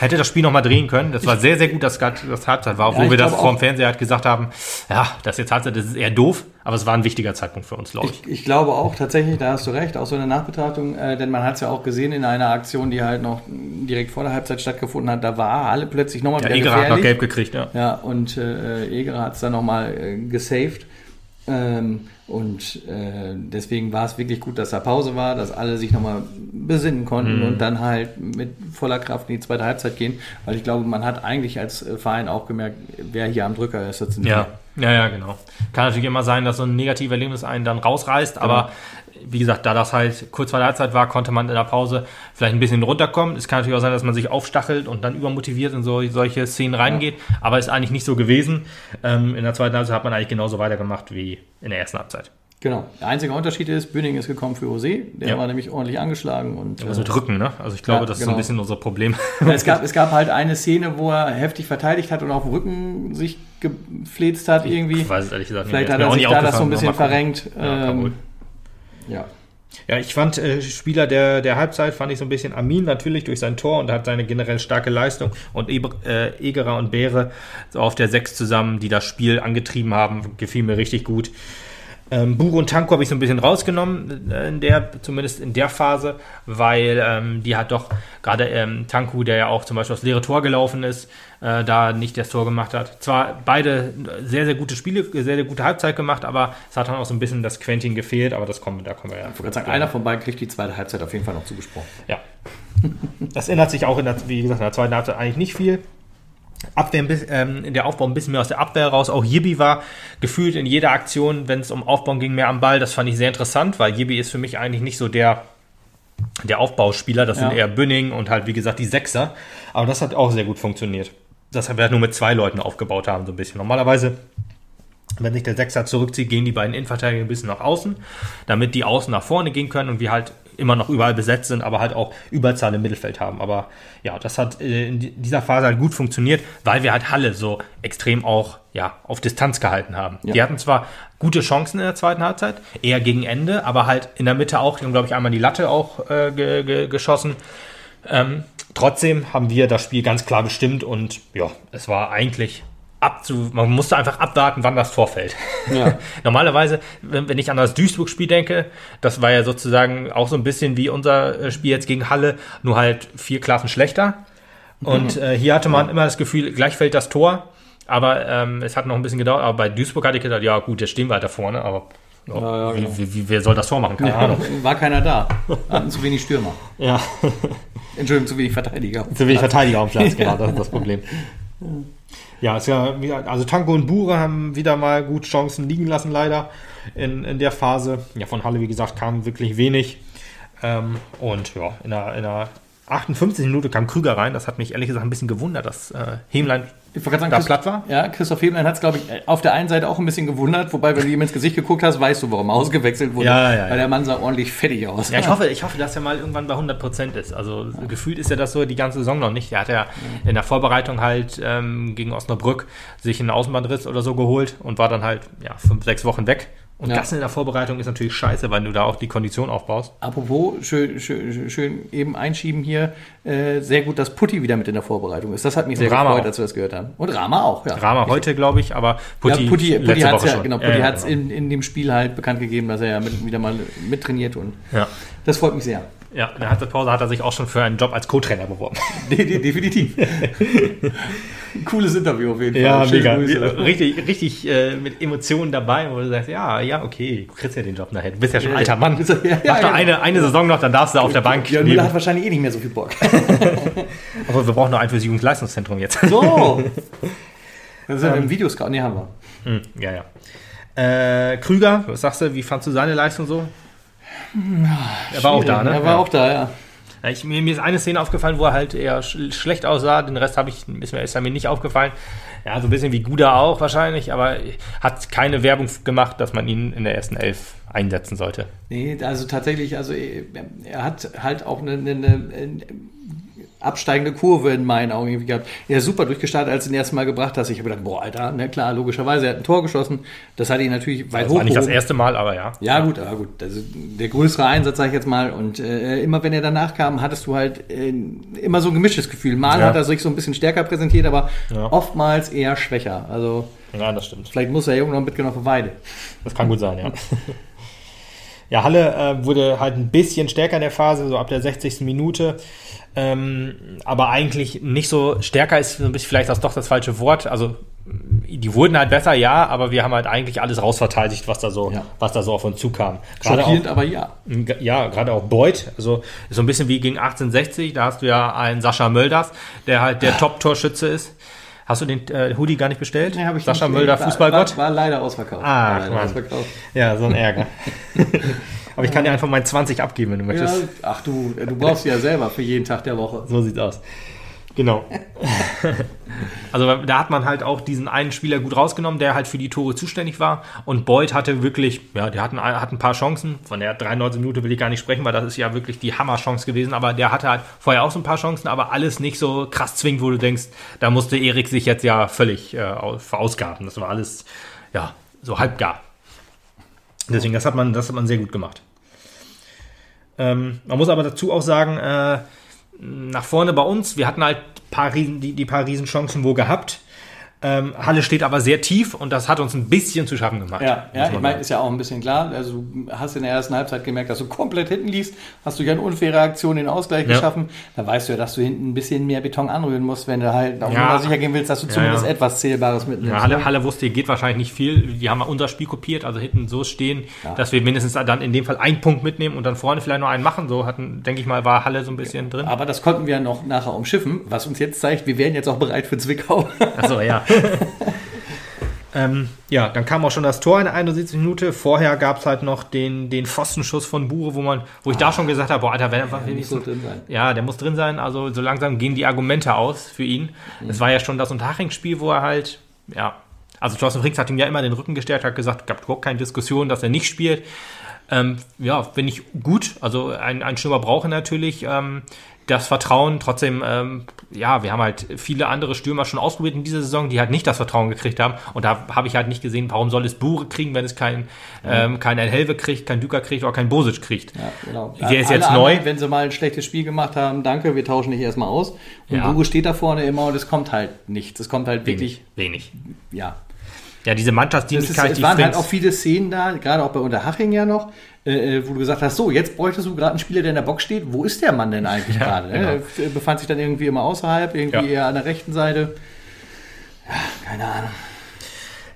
hätte das Spiel nochmal drehen können. Das war sehr, sehr gut, dass das, Halbzeit war, obwohl ich wir das glaube vor dem auch- Fernseher halt gesagt haben, ja, das ist jetzt Halbzeit, das ist eher doof, aber es war ein wichtiger Zeitpunkt für uns, glaube ich. Ich, ich glaube auch tatsächlich, da hast du recht, auch so eine Nachbetrachtung, äh, denn man hat es ja auch gesehen in einer Aktion, die halt noch direkt vor der Halbzeit stattgefunden hat, da war alle plötzlich nochmal Ja, wieder Egerer hat noch gefährlich. gelb gekriegt, ja. Ja, und äh, Egerer hat es dann nochmal äh, gesaved. Ähm, Und äh, deswegen war es wirklich gut, dass da Pause war, dass alle sich nochmal besinnen konnten Mhm. und dann halt mit voller Kraft in die zweite Halbzeit gehen. Weil ich glaube, man hat eigentlich als äh, Verein auch gemerkt, wer hier am Drücker ist. Sind Ja, ja, ja, genau. Kann natürlich immer sein, dass so ein negatives Erlebnis einen dann rausreißt, aber wie gesagt, da das halt kurz vor der Halbzeit war, konnte man in der Pause vielleicht ein bisschen runterkommen. Es kann natürlich auch sein, dass man sich aufstachelt und dann übermotiviert in so, solche Szenen reingeht, aber ist eigentlich nicht so gewesen. Ähm, in der zweiten Halbzeit hat man eigentlich genauso weitergemacht wie in der ersten Halbzeit. Genau. Der einzige Unterschied ist, Bünding ist gekommen für Jose. Der Ja. war nämlich ordentlich angeschlagen. Und, Also äh, drücken, ne? Also ich glaube, Ja, das ist so genau. ein bisschen unser Problem. [LAUGHS] es, gab, es gab halt eine Szene, wo er heftig verteidigt hat und auf dem Rücken sich gefläzt hat irgendwie. Ich weiß es ehrlich gesagt Vielleicht Ist hat er sich nicht da das so ein bisschen verrenkt. Ja. Ähm, ja. Ja, ich fand äh, Spieler der, der Halbzeit, fand ich so ein bisschen Amin natürlich durch sein Tor und hat seine generell starke Leistung und Eber, äh, Egerer und Beere so auf der Sechs zusammen, die das Spiel angetrieben haben, gefiel mir richtig gut. Ähm, Buro und Tanko habe ich so ein bisschen rausgenommen, äh, in der, zumindest in der Phase, weil ähm, die hat doch gerade ähm, Tanku, der ja auch zum Beispiel aufs leere Tor gelaufen ist, äh, da nicht das Tor gemacht hat. Zwar beide sehr, sehr gute Spiele, sehr, sehr gute Halbzeit gemacht, aber es hat dann auch so ein bisschen das Quentin gefehlt, aber das kommen, da kommen wir ja. Ich wollte sagen, einer von beiden kriegt die zweite Halbzeit auf jeden Fall noch zugesprochen. Ja. Das ändert sich auch in der, wie gesagt, in der zweiten Halbzeit eigentlich nicht viel. Abwehr ähm, der Aufbau ein bisschen mehr aus der Abwehr raus. Auch Yibi war gefühlt in jeder Aktion, wenn es um Aufbauen ging, mehr am Ball. Das fand ich sehr interessant, weil Yibi ist für mich eigentlich nicht so der, der Aufbauspieler. Das sind Ja. eher Bünning und halt, wie gesagt, die Sechser. Aber das hat auch sehr gut funktioniert. Das haben wir halt nur mit zwei Leuten aufgebaut haben, so ein bisschen. Normalerweise wenn sich der Sechser zurückzieht, gehen die beiden Innenverteidiger ein bisschen nach außen, damit die Außen nach vorne gehen können und wir halt immer noch überall besetzt sind, aber halt auch Überzahl im Mittelfeld haben. Aber ja, das hat äh, in di- dieser Phase halt gut funktioniert, weil wir halt Halle so extrem auch ja, auf Distanz gehalten haben. Ja. Die hatten zwar gute Chancen in der zweiten Halbzeit, eher gegen Ende, aber halt in der Mitte auch, die haben, glaube ich, einmal die Latte auch äh, ge ge geschossen. Ähm, trotzdem haben wir das Spiel ganz klar bestimmt und ja, es war eigentlich abzu, man musste einfach abwarten, wann das Tor fällt. Ja. [LAUGHS] Normalerweise, wenn, wenn ich an das Duisburg-Spiel denke, das war ja sozusagen auch so ein bisschen wie unser äh, Spiel jetzt gegen Halle, nur halt vier Klassen schlechter. Und äh, hier hatte man immer das Gefühl, gleich fällt das Tor, aber ähm, es hat noch ein bisschen gedauert. Aber bei Duisburg hatte ich gedacht, ja gut, jetzt stehen wir halt da vorne, aber ja, Ja, ja, genau. wie, wie, wer soll das Tor machen? Keine Ahnung. [LAUGHS] War keiner da. [LAUGHS] Hatten zu wenig Stürmer. Ja. Entschuldigung, zu wenig Verteidiger. Zu wenig Verteidiger auf dem Platz, genau, das ist das Problem. Ja, ist ja, also Tanko und Bure haben wieder mal gut Chancen liegen lassen, leider in, in der Phase. Ja, von Halle, wie gesagt, kam wirklich wenig. Ähm, und ja, in der, in der 58 Minute kam Krüger rein. Das hat mich ehrlich gesagt ein bisschen gewundert, dass äh, Hemlein Ich sagen, da Christ- platt war. Ja, Christoph Heblein hat es, glaube ich, auf der einen Seite auch ein bisschen gewundert, wobei, wenn du ihm ins Gesicht geguckt hast, weißt du, warum er ausgewechselt wurde. Ja, ja, ja. Weil der Mann sah ordentlich fettig aus. Ja, ich hoffe, ich hoffe, dass er mal irgendwann bei 100 Prozent ist. Also gefühlt ist er das so die ganze Saison noch nicht. Er hat ja in der Vorbereitung halt ähm, gegen Osnabrück sich einen Außenbandriss oder so geholt und war dann halt ja, fünf, sechs Wochen weg. Und Ja. das in der Vorbereitung ist natürlich scheiße, weil du da auch die Kondition aufbaust. Apropos, schön, schön, schön eben einschieben hier, äh, sehr gut, dass Putti wieder mit in der Vorbereitung ist. Das hat mich sehr Rama gefreut, auch. als wir das gehört haben. Und Rama auch, ja. Rama heute, glaube ich, aber Putti, ja, Putti, Putti hat Woche ja, genau, Putti ja, hat's genau. in, in dem Spiel halt bekannt gegeben, dass er ja mit, wieder mal mittrainiert und das freut mich sehr. Ja, in der Halbzeitpause hat er sich auch schon für einen Job als Co-Trainer beworben. [LAUGHS] De de definitiv. [LAUGHS] Cooles Interview auf jeden Fall. Schöne Grüße. Richtig, richtig äh, mit Emotionen dabei, wo du sagst, ja, ja, okay, du kriegst ja den Job nachher. Du bist ja schon ein alter Mann. Ja, ja, Mach doch genau. eine, eine Saison noch, dann darfst du auf der Bank. Ja, Müller hat wahrscheinlich eh nicht mehr so viel Bock. [LAUGHS] Aber wir brauchen noch ein fürs Jugendleistungszentrum jetzt. So. Das ist ja im Videoscout. Nee, haben wir. Hm, ja, ja. Äh, Krüger, was sagst du, wie fandst du seine Leistung so? Er war auch da, ne? Er war ja. auch da, ja. Ja, Ich, mir, mir ist eine Szene aufgefallen, wo er halt eher sch schlecht aussah. Den Rest habe ich, ist mir, ist mir nicht aufgefallen. Ja, so ein bisschen wie Guda auch wahrscheinlich, aber hat keine Werbung gemacht, dass man ihn in der ersten Elf einsetzen sollte. Nee, also tatsächlich, also er er hat halt auch eine, eine, eine absteigende Kurve in meinen Augen irgendwie gehabt. Er ist super durchgestartet, als du ihn erst Mal gebracht hast. Ich habe gedacht, boah, Alter, na klar, logischerweise, er hat ein Tor geschossen. Das hat ihn natürlich weit Das war nicht das erste Mal, aber ja. Ja, gut, aber gut. Also der größere Einsatz, sag ich jetzt mal. Und äh, immer wenn er danach kam, hattest du halt äh, immer so ein gemischtes Gefühl. Mal Ja. hat er sich so ein bisschen stärker präsentiert, aber Ja. oftmals eher schwächer. Also Ja, das stimmt. vielleicht muss noch ein bisschen auf Weide. Das kann gut sein, ja. [LAUGHS] Ja, Halle äh, wurde halt ein bisschen stärker in der Phase, so ab der 60. Minute. Ähm, aber eigentlich nicht so stärker ist so ein bisschen vielleicht das doch das falsche Wort. Also die wurden halt besser, ja, aber wir haben halt eigentlich alles rausverteidigt, was da so, Ja. was da so auf uns zukam. Gerade Schockierend, auch, aber ja. ja, gerade auch Beuth, also so ein bisschen wie gegen 1860, da hast du ja einen Sascha Mölders, der halt der Top-Torschütze ist. Hast du den äh, Hoodie gar nicht bestellt? Nee, hab ich Sascha nicht. Mölder, Fußballgott? War, war leider ausverkauft. Ah, war leider ausverkauft. Ja, so ein Ärger. [LAUGHS] aber ich kann dir einfach mein 20 abgeben, wenn du Ja, möchtest. ach du, du brauchst sie ja selber für jeden Tag der Woche. So sieht's aus. Genau. [LAUGHS] also da hat man halt auch diesen einen Spieler gut rausgenommen, der halt für die Tore zuständig war. Und Boyd hatte wirklich, ja, der hat ein, hat ein paar Chancen. Von der 93 Minute will ich gar nicht sprechen, weil das ist ja wirklich die Hammerchance gewesen. Aber der hatte halt vorher auch so ein paar Chancen, aber alles nicht so krass zwingend, wo du denkst, da musste Erik sich jetzt ja völlig äh, au- verausgaben. Das war alles, ja, so halbgar. Deswegen, das hat man, das hat man sehr gut gemacht. Ähm, man muss aber dazu auch sagen, äh, nach vorne bei uns, wir hatten halt paar Riesen, die, die paar Riesenchancen wo gehabt. Ähm, Halle steht aber sehr tief und das hat uns ein bisschen zu schaffen gemacht. Ja, ja ich meine, ist ja auch ein bisschen klar. Also du hast in der ersten Halbzeit gemerkt, dass du komplett hinten liegst, hast du ja eine unfaire Aktion den Ausgleich Ja. geschaffen. Da weißt du ja, dass du hinten ein bisschen mehr Beton anrühren musst, wenn du halt auch Ja. Sicher gehen willst, dass du zumindest ja. etwas Zählbares mitnimmst. Ja, Halle, ne? Halle wusste, geht wahrscheinlich nicht viel. Die haben unser Spiel kopiert, also hinten so stehen, dass wir mindestens dann in dem Fall einen Punkt mitnehmen und dann vorne vielleicht noch einen machen. So hatten, denke ich mal, war Halle so ein bisschen drin. Aber das konnten wir noch nachher umschiffen, was uns jetzt zeigt, wir wären jetzt auch bereit für Zwickau. Achso, ja. [LAUGHS] [LAUGHS] ähm, ja, dann kam auch schon das Tor in der 71 Minute. Vorher gab es halt noch den, den Pfostenschuss von Bure, wo man, wo ich da schon gesagt habe, boah, Alter, wenn er muss wenigstens so drin sein. Ja, der muss drin sein. Also so langsam gehen die Argumente aus für ihn. Es war ja schon das Unterhaching-Spiel, wo er halt, ja, also Thorsten Frings hat ihm ja immer den Rücken gestärkt, hat gesagt, gab überhaupt keine Diskussion, dass er nicht spielt. Ähm, ja, finde ich gut. Also ein, ein Stürmer brauche natürlich ähm, das Vertrauen. Trotzdem, ähm, ja, wir haben halt viele andere Stürmer schon ausprobiert in dieser Saison, die halt nicht das Vertrauen gekriegt haben. Und da habe ich halt nicht gesehen, warum soll es Bure kriegen, wenn es kein, ähm, kein El Helve kriegt, kein Düker kriegt oder kein Bosic kriegt. Ja, genau. Der ist jetzt neu. Anderen, wenn sie mal ein schlechtes Spiel gemacht haben, danke, wir tauschen dich erstmal aus. Und Ja. Hugo steht da vorne immer und es kommt halt nichts. Es kommt halt wirklich, Wenig. ja. Ja, diese Es, ist, Mannschaftsdienlichkeit, es waren halt auch viele Szenen da, gerade auch bei Unterhaching ja noch, äh, äh, wo du gesagt hast, so, jetzt bräuchtest du gerade einen Spieler, der in der Box steht. Wo ist der Mann denn eigentlich [LAUGHS] Ja, gerade? genau. Ne? Er befand sich dann irgendwie immer außerhalb, irgendwie Ja. eher an der rechten Seite. Ja, keine Ahnung.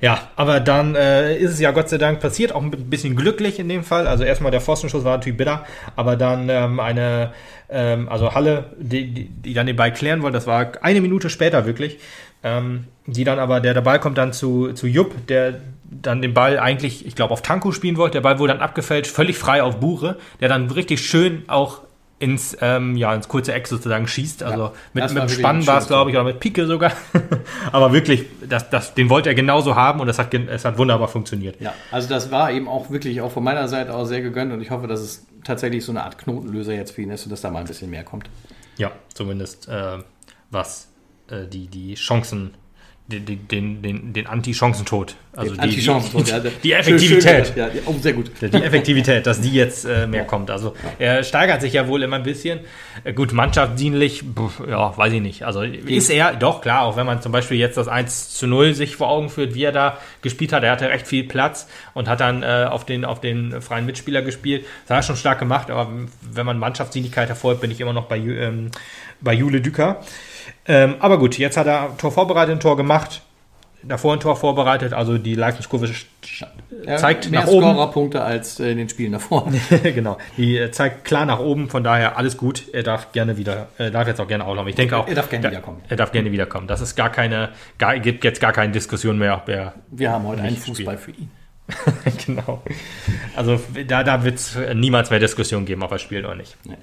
Ja, aber dann äh, ist es ja Gott sei Dank passiert, auch ein bisschen glücklich in dem Fall. Also erstmal der Pfostenschuss war natürlich bitter, aber dann ähm, eine, ähm, also Halle, die, die, die dann den Ball klären wollte, das war eine Minute später wirklich, ähm, die dann aber, der, der Ball kommt dann zu, zu Jupp, der dann den Ball eigentlich, ich glaube, auf Tanko spielen wollte. Der Ball wurde dann abgefälscht, völlig frei auf Bure, der dann richtig schön auch ins, ähm, ja, ins kurze Eck sozusagen schießt. Also Ja, mit, mit Spannen war es, glaube ich, oder mit Pike sogar. [LAUGHS] Aber wirklich, das, das, den wollte er genauso haben und es hat, es hat wunderbar funktioniert. Ja, also das war eben auch wirklich auch von meiner Seite aus sehr gegönnt und ich hoffe, dass es tatsächlich so eine Art Knotenlöser jetzt für ihn ist und dass da mal ein bisschen mehr kommt. Ja, zumindest äh, was äh, die, die Chancen, den, den, den, den, Anti-Chancentod, also Den die, Anti-Chancentod, die, ja, die schön- Effektivität. schön gesagt, Ja, ja, oh, sehr gut. Die Effektivität, dass die jetzt äh, mehr kommt. Also er steigert sich ja wohl immer ein bisschen. Äh, gut, mannschaftsdienlich, ja, weiß ich nicht. Also ist er, doch klar, auch wenn man zum Beispiel jetzt das 1 zu 0 sich vor Augen führt, wie er da gespielt hat. Er hatte recht viel Platz und hat dann äh, auf, den, auf den freien Mitspieler gespielt. Das hat er schon stark gemacht, aber wenn man Mannschaftsdienlichkeit hervorhebt, bin ich immer noch bei, ähm, bei Jule Düker. Ähm, aber gut, jetzt hat er Tor vorbereitet, ein Tor gemacht. Davor ein Tor vorbereitet, also die Leistungskurve Ja, zeigt mehr nach oben. Scorerpunkte als äh, in den Spielen davor. [LAUGHS] genau. Die äh, zeigt klar nach oben, von daher alles gut. Er darf gerne wieder, er darf jetzt auch gerne auflaufen. Ich denke auch. Er darf gerne ja, wiederkommen. Er darf gerne wiederkommen. Das ist gar keine, gar, gibt jetzt gar keine Diskussion mehr, ob er. Wir haben heute einen Fußball für ihn. [LAUGHS] genau. Also da, da wird es niemals mehr Diskussion geben, ob er spielt oder nicht. Nee.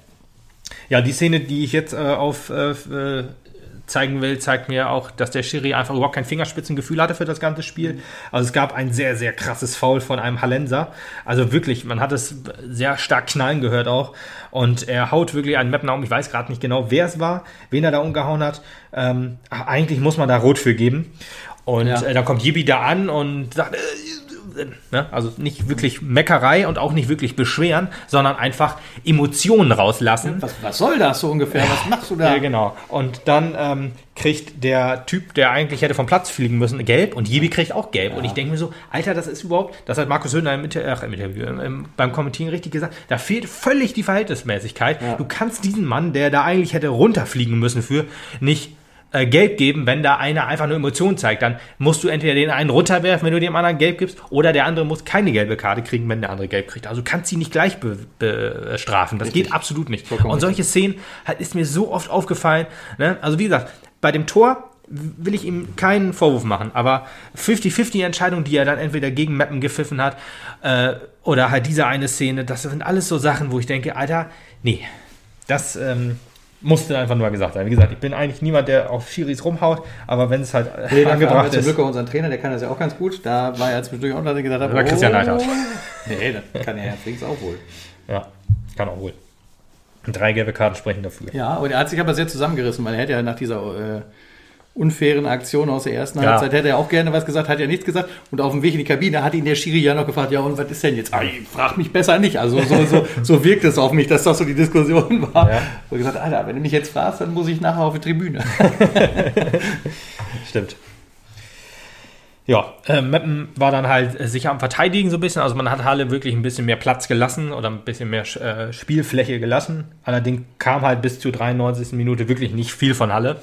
Ja, die Szene, die ich jetzt äh, auf äh, äh, zeigen will, zeigt mir auch, dass der Schiri einfach überhaupt kein Fingerspitzengefühl hatte für das ganze Spiel. Also es gab ein sehr, sehr krasses Foul von einem Hallenser. Also wirklich, man hat es sehr stark knallen gehört auch. Und er haut wirklich einen Mapner um. Ich weiß gerade nicht genau, wer es war, wen er da umgehauen hat. Ähm, eigentlich muss man da rot für geben. Und Ja. äh, dann kommt Yibi da an und sagt, äh, Ne? Also nicht wirklich Meckerei und auch nicht wirklich beschweren, sondern einfach Emotionen rauslassen. Was, was soll das so ungefähr? Was machst du da? Ja, genau. Und dann ähm, kriegt der Typ, der eigentlich hätte vom Platz fliegen müssen, gelb und Jibi kriegt auch gelb. Und ich denke mir so, Alter, das ist überhaupt, das hat Markus Höhner im, Inter ach, im Interview, im, im, beim Kommentieren richtig gesagt, da fehlt völlig die Verhältnismäßigkeit. Du kannst diesen Mann, der da eigentlich hätte runterfliegen müssen für, nicht äh, gelb geben, wenn da einer einfach nur Emotionen zeigt. Dann musst du entweder den einen runterwerfen, wenn du dem anderen gelb gibst, oder der andere muss keine gelbe Karte kriegen, wenn der andere gelb kriegt. Also du kannst sie nicht gleich bestrafen. Das Richtig. geht absolut nicht. Vollkommen Und solche Szenen halt, ist mir so oft aufgefallen. Ne? Also wie gesagt, bei dem Tor will ich ihm keinen Vorwurf machen, aber 50-50 Entscheidung, die er dann entweder gegen Mappen gepfiffen hat äh, oder halt diese eine Szene, das sind alles so Sachen, wo ich denke, Alter, nee, das ähm, musste einfach nur gesagt sein. Wie gesagt, ich bin eigentlich niemand, der auf Schiris rumhaut, aber wenn es halt [LAUGHS] Nee, angebracht zum ist. Glück auch unseren Trainer, der kann das ja auch ganz gut. Da war er zwischendurch auch, dass gesagt habe, war Christian Neidhardt. [LAUGHS] Nee, das kann er ja links auch wohl. Ja, kann auch wohl. Drei gelbe Karten sprechen dafür. Ja, und er hat sich aber sehr zusammengerissen, weil er hätte ja nach dieser äh, unfairen Aktion aus der ersten Ja. Halbzeit hätte er auch gerne was gesagt, hat ja nichts gesagt. Und auf dem Weg in die Kabine hat ihn der Schiri ja noch gefragt, ja und was ist denn jetzt? Ah, ich frag mich besser nicht. Also so, so, [LAUGHS] so wirkt es auf mich, dass das so die Diskussion war. Ja. Und gesagt, Alter, wenn du mich jetzt fragst, dann muss ich nachher auf die Tribüne. [LAUGHS] Stimmt. Ja, äh, Meppen war dann halt äh, sicher am Verteidigen so ein bisschen. Also man hat Halle wirklich ein bisschen mehr Platz gelassen oder ein bisschen mehr äh, Spielfläche gelassen. Allerdings kam halt bis zur 93. Minute wirklich nicht viel von Halle.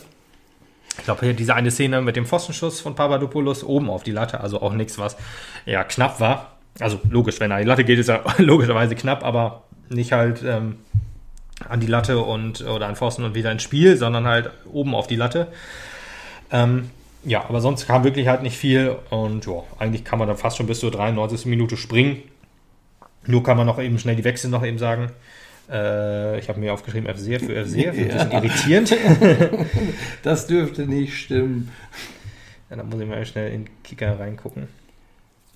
Ich glaube, diese eine Szene mit dem Pfostenschuss von Papadopoulos oben auf die Latte, also auch nichts, was ja knapp war. Also logisch, wenn er die Latte geht, ist er [LAUGHS] logischerweise knapp, aber nicht halt ähm, an die Latte und oder an Pfosten und wieder ins Spiel, sondern halt oben auf die Latte. Ähm, ja, aber sonst kam wirklich halt nicht viel und ja, eigentlich kann man dann fast schon bis zur 93. Minute springen. Nur kann man noch eben schnell die Wechsel noch eben sagen. Äh, ich habe mir aufgeschrieben FSeher für FSeher, für [LAUGHS] ein bisschen Ja. irritierend. [LAUGHS] Das dürfte nicht stimmen. Ja, dann muss ich mal schnell in den Kicker reingucken.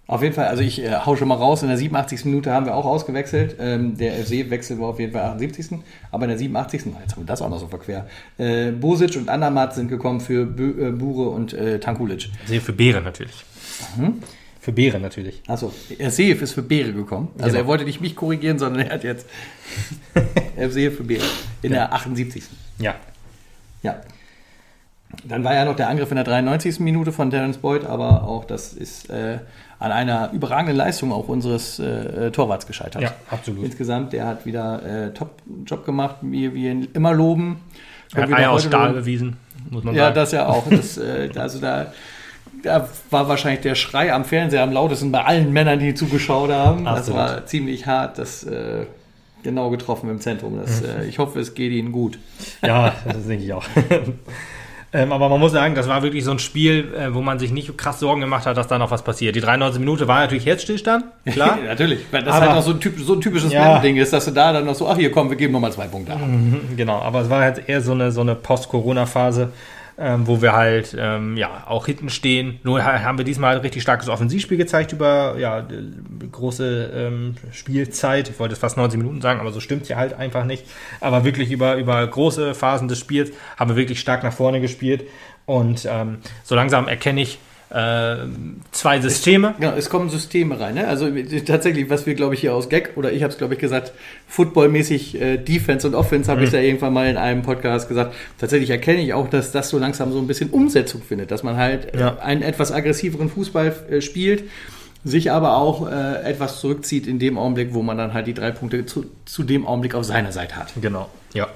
Auf jeden Fall, also ich äh, hau schon mal raus, in der 87. Minute haben wir auch ausgewechselt. Ähm, der FC-Wechsel war auf jeden Fall 78. Aber in der 87. Oh, jetzt haben wir das auch noch so verquer. Äh, Bosic und Andermatt sind gekommen für Bö, äh, Bure und äh, Tankulic. Sehe für Beere natürlich. Mhm. Für Beere natürlich. Achso, Seef ist für Beere gekommen. Also Genau. er wollte nicht mich korrigieren, sondern er hat jetzt [LAUGHS] Seef für Beere. In der 78. Ja. Ja. Dann war ja noch der Angriff in der 93. Minute von Terence Boyd, aber auch das ist äh, an einer überragenden Leistung auch unseres äh, Torwarts gescheitert. Ja, absolut. Insgesamt, der hat wieder äh, Top-Job gemacht, wie wir ihn immer loben. Er hat Eier aus Stahl bewiesen, muss man Ja, sagen. das ja auch. Das, äh, [LAUGHS] also da, da war wahrscheinlich der Schrei am Fernseher am lautesten bei allen Männern, die zugeschaut haben. Absolut. Das war ziemlich hart, das äh, genau getroffen im Zentrum. Das, äh, ich hoffe, es geht Ihnen gut. Ja, [LAUGHS] das denke ich auch. [LAUGHS] ähm, aber man muss sagen, das war wirklich so ein Spiel, äh, wo man sich nicht krass Sorgen gemacht hat, dass da noch was passiert. Die 93 Minute war natürlich Herzstillstand, [LAUGHS] klar. Natürlich. Weil das Aber- halt auch so ein, typ, so ein typisches Ja. Männer-Ding ist, dass du da dann noch so, ach hier komm, wir geben nochmal zwei Punkte ab. genau, aber es war halt eher so eine, so eine Post-Corona-Phase, ähm, wo wir halt ähm, ja auch hinten stehen. Nur ha- haben wir diesmal halt richtig starkes Offensivspiel gezeigt über ja, große ähm, Spielzeit. Ich wollte jetzt fast 90 Minuten sagen, aber so stimmt ja halt einfach nicht. Aber wirklich über, über große Phasen des Spiels haben wir wirklich stark nach vorne gespielt. Und ähm, so langsam erkenne ich zwei Systeme. Genau, es kommen Systeme rein. Ne? Also äh, tatsächlich, was wir, glaube ich, hier aus Gag, oder ich habe es, glaube ich, gesagt, footballmäßig äh, Defense und Offense, habe ich da irgendwann mal in einem Podcast gesagt. Tatsächlich erkenne ich auch, dass das so langsam so ein bisschen Umsetzung findet, dass man halt äh, Ja. einen etwas aggressiveren Fußball äh, spielt, sich aber auch äh, etwas zurückzieht in dem Augenblick, wo man dann halt die drei Punkte zu, zu dem Augenblick auf seiner Seite hat. Genau, ja.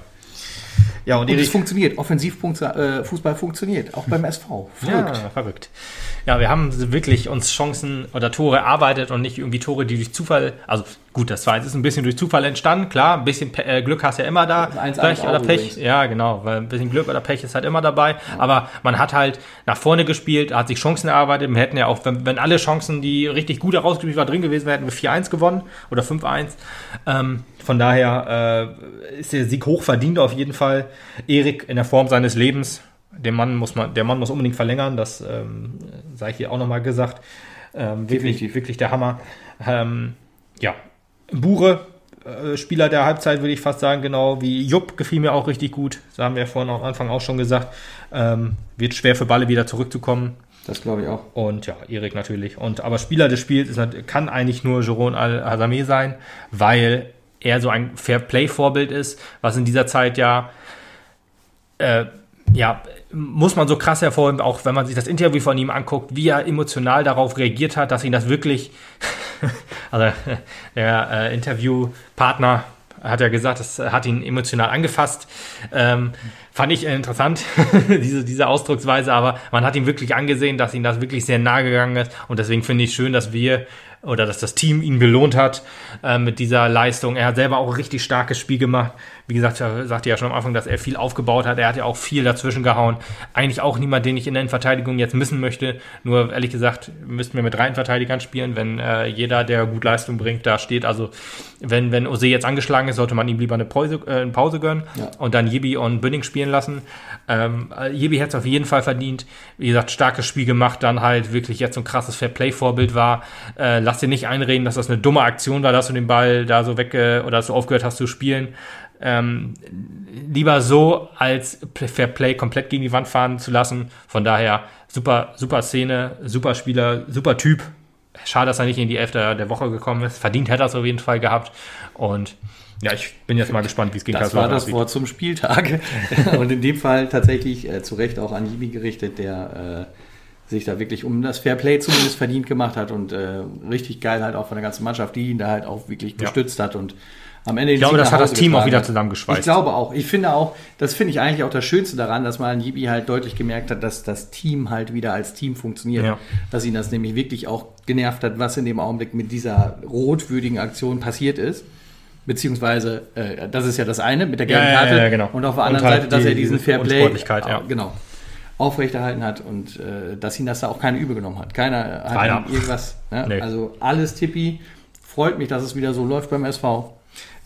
Ja, und, Und es funktioniert. Offensivfußball äh, Fußball funktioniert. Auch beim SV. Verrückt. Ja, verrückt. Ja, wir haben wirklich uns Chancen oder Tore erarbeitet und nicht irgendwie Tore, die durch Zufall, also gut, das war jetzt ist ein bisschen durch Zufall entstanden, klar, ein bisschen Pe äh, Glück hast du ja immer da, Das 1-1 Pech oder Pech, übrigens. ja genau, weil ein bisschen Glück oder Pech ist halt immer dabei, aber man hat halt nach vorne gespielt, hat sich Chancen erarbeitet, wir hätten ja auch, wenn, wenn alle Chancen, die richtig gut herausgespielt waren, drin gewesen wären, hätten wir 4-1 gewonnen oder 5-1, ähm, von daher äh, ist der Sieg hoch verdient auf jeden Fall. Erik in der Form seines Lebens. Der Mann muss man, der Mann muss unbedingt verlängern. Das ähm, sei hier auch nochmal gesagt. Ähm, wirklich, wirklich der Hammer. Ähm, ja, Bure, äh, Spieler der Halbzeit, würde ich fast sagen, genau wie Jupp gefiel mir auch richtig gut. Das haben wir vorhin am Anfang auch schon gesagt. Ähm, wird schwer für Balle wieder zurückzukommen. Das glaube ich auch. Und ja, Erik natürlich. Und aber Spieler des Spiels ist, nat- kann eigentlich nur Jeroen Al-Hazameh sein, weil er so ein Fair-Play-Vorbild ist, was in dieser Zeit ja, äh, ja, muss man so krass hervorheben, auch wenn man sich das Interview von ihm anguckt, wie er emotional darauf reagiert hat, dass ihn das wirklich, [LAUGHS] also der äh, Interviewpartner hat er gesagt, das hat ihn emotional angefasst. Ähm, fand ich interessant, [LAUGHS] diese, diese Ausdrucksweise, aber man hat ihm wirklich angesehen, dass ihm das wirklich sehr nahe gegangen ist. Und deswegen finde ich schön, dass wir oder dass das Team ihn belohnt hat äh, mit dieser Leistung. Er hat selber auch ein richtig starkes Spiel gemacht. Wie gesagt, er sagte ja schon am Anfang, dass er viel aufgebaut hat. Er hat ja auch viel dazwischen gehauen. Eigentlich auch niemand, den ich in der Verteidigung jetzt missen möchte. Nur ehrlich gesagt, müssten wir mit drei Verteidigern spielen, wenn äh, jeder, der gut Leistung bringt, da steht. Also wenn, wenn Ose jetzt angeschlagen ist, sollte man ihm lieber eine Pause, äh, eine Pause gönnen Ja. und dann Jebi und Bünding spielen lassen. Ähm, äh, Jebi hat es auf jeden Fall verdient. Wie gesagt, starkes Spiel gemacht, dann halt wirklich jetzt so ein krasses Fair-Play-Vorbild war. Äh, lass dir nicht einreden, dass das eine dumme Aktion war, dass du den Ball da so weg oder dass du aufgehört hast zu spielen. Ähm, lieber so, als Fair Play komplett gegen die Wand fahren zu lassen. Von daher super, super Szene, super Spieler, super Typ. Schade, dass er nicht in die Elfte der Woche gekommen ist. Verdient hätte er es auf jeden Fall gehabt. Und ja, ich bin jetzt mal gespannt, wie es gegen Das war das aussieht. Wort zum Spieltag. [LAUGHS] Und in dem Fall tatsächlich äh, zu Recht auch an Jibi gerichtet, der äh, sich da wirklich um das Fairplay zumindest verdient gemacht hat und äh, richtig geil halt auch von der ganzen Mannschaft, die ihn da halt auch wirklich Ja. gestützt hat und am Ende Ich glaube, das hat das Team auch wieder zusammengeschweißt. Ich glaube auch. Ich finde auch, das finde ich eigentlich auch das Schönste daran, dass man an Jibi halt deutlich gemerkt hat, dass das Team halt wieder als Team funktioniert. Ja. Dass ihn das nämlich wirklich auch genervt hat, was in dem Augenblick mit dieser rotwürdigen Aktion passiert ist. Beziehungsweise, äh, das ist ja das eine mit der gelben Ja, Karte. ja, genau. Und auf der anderen halt Seite, dass die- er diesen diese Fairplay ja. äh, genau, aufrechterhalten hat und äh, dass ihn das da auch keiner übel genommen hat. Keiner hat Keiner. irgendwas. Ne? Nee. Also alles tippi. Freut mich, dass es wieder so läuft beim SV.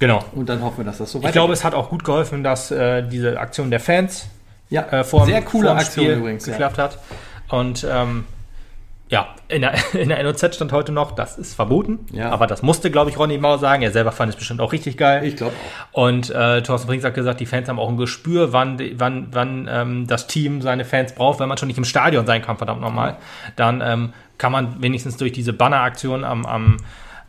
Genau. Und dann hoffen wir, dass das so Ich weitergeht. glaube, es hat auch gut geholfen, dass äh, diese Aktion der Fans ja, äh, vor sehr coole vorm Aktion Spiel übrigens. Ja. geklappt hat. Und ähm, ja, in der, [LAUGHS] in der NOZ stand heute noch, das ist verboten. Ja. Aber das musste, glaube ich, Ronny Mau sagen. Er selber fand es bestimmt auch richtig geil. Ich glaube auch. Und äh, Thorsten Brinks hat gesagt, die Fans haben auch ein Gespür, wann, wann, wann ähm, das Team seine Fans braucht. Wenn man schon nicht im Stadion sein kann, verdammt nochmal, dann ähm, kann man wenigstens durch diese Banneraktion am, am,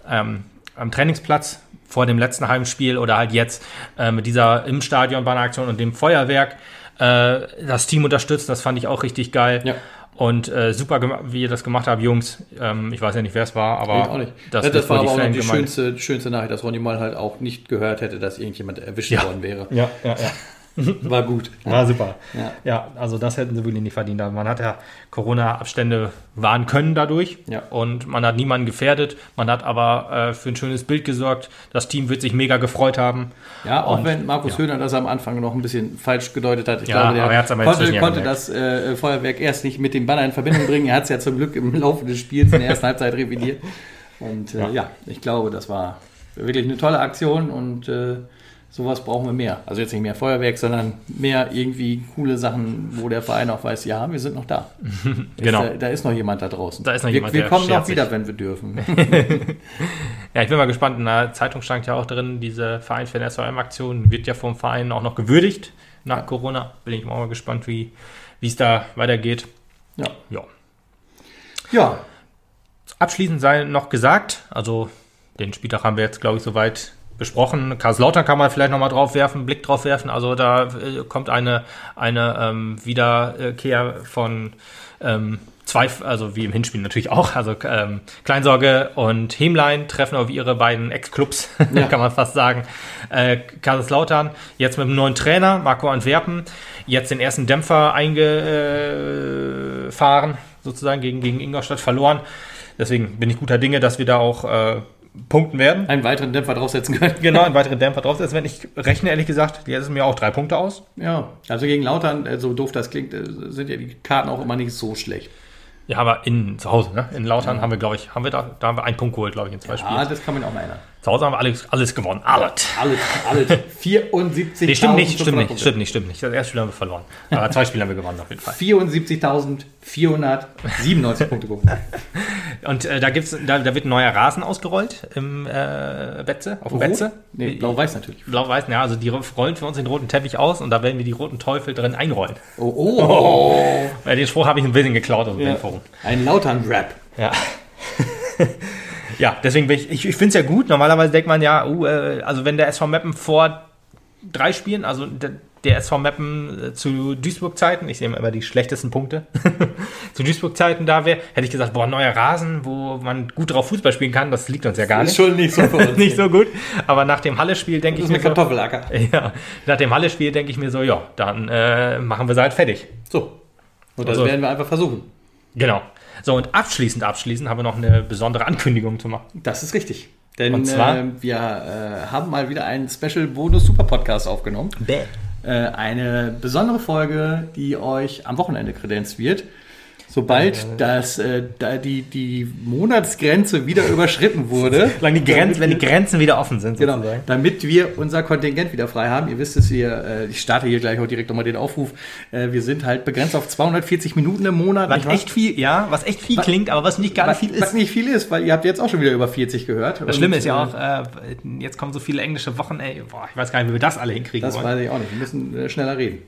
ähm, am Trainingsplatz vor dem letzten halben Spiel oder halt jetzt äh, mit dieser im Stadion Banneraktion und dem Feuerwerk äh, das Team unterstützen. Das fand ich auch richtig geil. Ja. Und äh, super, wie ihr das gemacht habt, Jungs. Ähm, ich weiß ja nicht, wer es war, aber nicht. das, Das, wird war aber auch noch die schönste, schönste Nachricht, dass Ronny mal halt auch nicht gehört hätte, dass irgendjemand erwischt Ja. worden wäre. Ja, ja, ja. [LAUGHS] War gut. War super. Ja. Ja. also das hätten sie wirklich nicht verdient. Man hat ja Corona-Abstände wahren können dadurch Ja. und man hat niemanden gefährdet. Man hat aber äh, für ein schönes Bild gesorgt. Das Team wird sich mega gefreut haben. Ja, auch Und, wenn Markus ja. Höhner das am Anfang noch ein bisschen falsch gedeutet hat. Ich Ja, glaube, der er konnte, konnte das äh, Feuerwerk erst nicht mit dem Banner in Verbindung bringen. Er hat es ja zum Glück im Laufe des Spiels in der ersten Halbzeit revidiert. Und äh, ja. Ja. ich glaube, das war wirklich eine tolle Aktion und äh, sowas brauchen wir mehr. Also jetzt nicht mehr Feuerwerk, sondern mehr irgendwie coole Sachen, wo der Verein auch weiß, ja, wir sind noch da. [LAUGHS] Genau. Ist, da, da ist noch jemand da draußen. Da ist noch wir, jemand, wir kommen noch sich. wieder, wenn wir dürfen. [LAUGHS] Ja, ich bin mal gespannt. In der Zeitung stand ja auch drin, diese Verein für SVM-Aktion wird ja vom Verein auch noch gewürdigt nach Corona. Bin ich auch mal gespannt, wie wie es da weitergeht. ja. Ja. ja, Abschließend sei noch gesagt, also den Spieltag haben wir jetzt, glaube ich, soweit besprochen. Karlslautern kann man vielleicht nochmal drauf werfen, Blick drauf werfen. Also da äh, kommt eine, eine ähm, Wiederkehr von ähm, zwei, also wie im Hinspiel natürlich auch. Also ähm, Kleinsorge und Hemlein treffen auf ihre beiden Ex-Clubs, [LAUGHS] Ja. kann man fast sagen. Äh, Kaiserslautern jetzt mit einem neuen Trainer, Marco Antwerpen, jetzt den ersten Dämpfer eingefahren, sozusagen gegen, gegen Ingolstadt verloren. Deswegen bin ich guter Dinge, dass wir da auch äh, punkten werden. einen weiteren Dämpfer draufsetzen können. [LAUGHS] Genau, einen [LAUGHS] weiteren Dämpfer draufsetzen. Wenn ich rechne, ehrlich gesagt, jetzt ist mir auch drei Punkte aus. Ja, also gegen Lautern, äh, so doof das klingt, äh, sind ja die Karten auch immer nicht so schlecht. Ja, aber in zu Hause, ne? In Lautern haben wir, glaube ich, haben wir da, da haben wir einen Punkt geholt, glaube ich, in zwei Spielen. Ah, das kann man auch mal erinnern. Zu Hause haben wir alles, alles gewonnen. Alles. Alles, alles. 74.000. Nee, stimmt nicht, stimmt nicht, stimmt nicht, stimmt nicht. Das erste Spiel haben wir verloren. [LAUGHS] Aber zwei Spiele haben wir gewonnen auf jeden Fall. 74.497 Punkte geholt. [LAUGHS] Und äh, da gibt's, da, da wird ein neuer Rasen ausgerollt im äh, Betze, auf dem Betze. Nee, blau-weiß natürlich. Blau-Weiß, ja, also die rollen für uns den roten Teppich aus und da werden wir die roten Teufel drin einrollen. Oh, oh. [LAUGHS] Weil den Spruch habe ich ein bisschen geklaut aus dem Ja. Bandforum. Ein Lautern-Rap. Ja. Ja, deswegen bin ich, ich, ich finde es ja gut. Normalerweise denkt man ja, uh, äh, also wenn der SV Meppen vor drei Spielen, also der, der SV Meppen äh, zu Duisburg-Zeiten, ich sehe immer die schlechtesten Punkte, [LAUGHS] zu Duisburg-Zeiten da wäre, hätte ich gesagt, boah, neuer Rasen, wo man gut drauf Fußball spielen kann, das liegt uns ja gar Ist nicht. schon nicht so [LAUGHS] nicht so gut. Aber nach dem Halle-Spiel denke ich ist mir so, Kartoffelacker. [LAUGHS] ja, nach dem Halle-Spiel denke ich mir so, ja, dann äh, machen wir sie halt fertig. So. Und das Also- werden wir einfach versuchen. Genau. So, und abschließend, abschließend haben wir noch eine besondere Ankündigung zu machen. Das ist richtig. Denn Und zwar? äh, wir äh, haben mal wieder einen Special Bonus Super Podcast aufgenommen. Bäh. Äh, eine besondere Folge, die euch am Wochenende kredenzt wird. Sobald das, äh, da die, die Monatsgrenze wieder [LAUGHS] überschritten wurde. Solange die Grenzen, wenn die Grenzen wieder offen sind, genau, sozusagen. damit wir unser Kontingent wieder frei haben. Ihr wisst es, wir, äh, ich starte hier gleich auch direkt nochmal den Aufruf. Äh, wir sind halt begrenzt auf 240 Minuten im Monat. Was echt viel, ja, was echt viel Was- klingt, aber was nicht gar nicht was, viel was ist. nicht viel ist, weil ihr habt jetzt auch schon wieder über 40 gehört. Das Schlimme ist ja auch, äh, jetzt kommen so viele englische Wochen, ey, boah, ich weiß gar nicht, wie wir das alle hinkriegen Das wollen. weiß ich auch nicht. Wir müssen äh, schneller reden.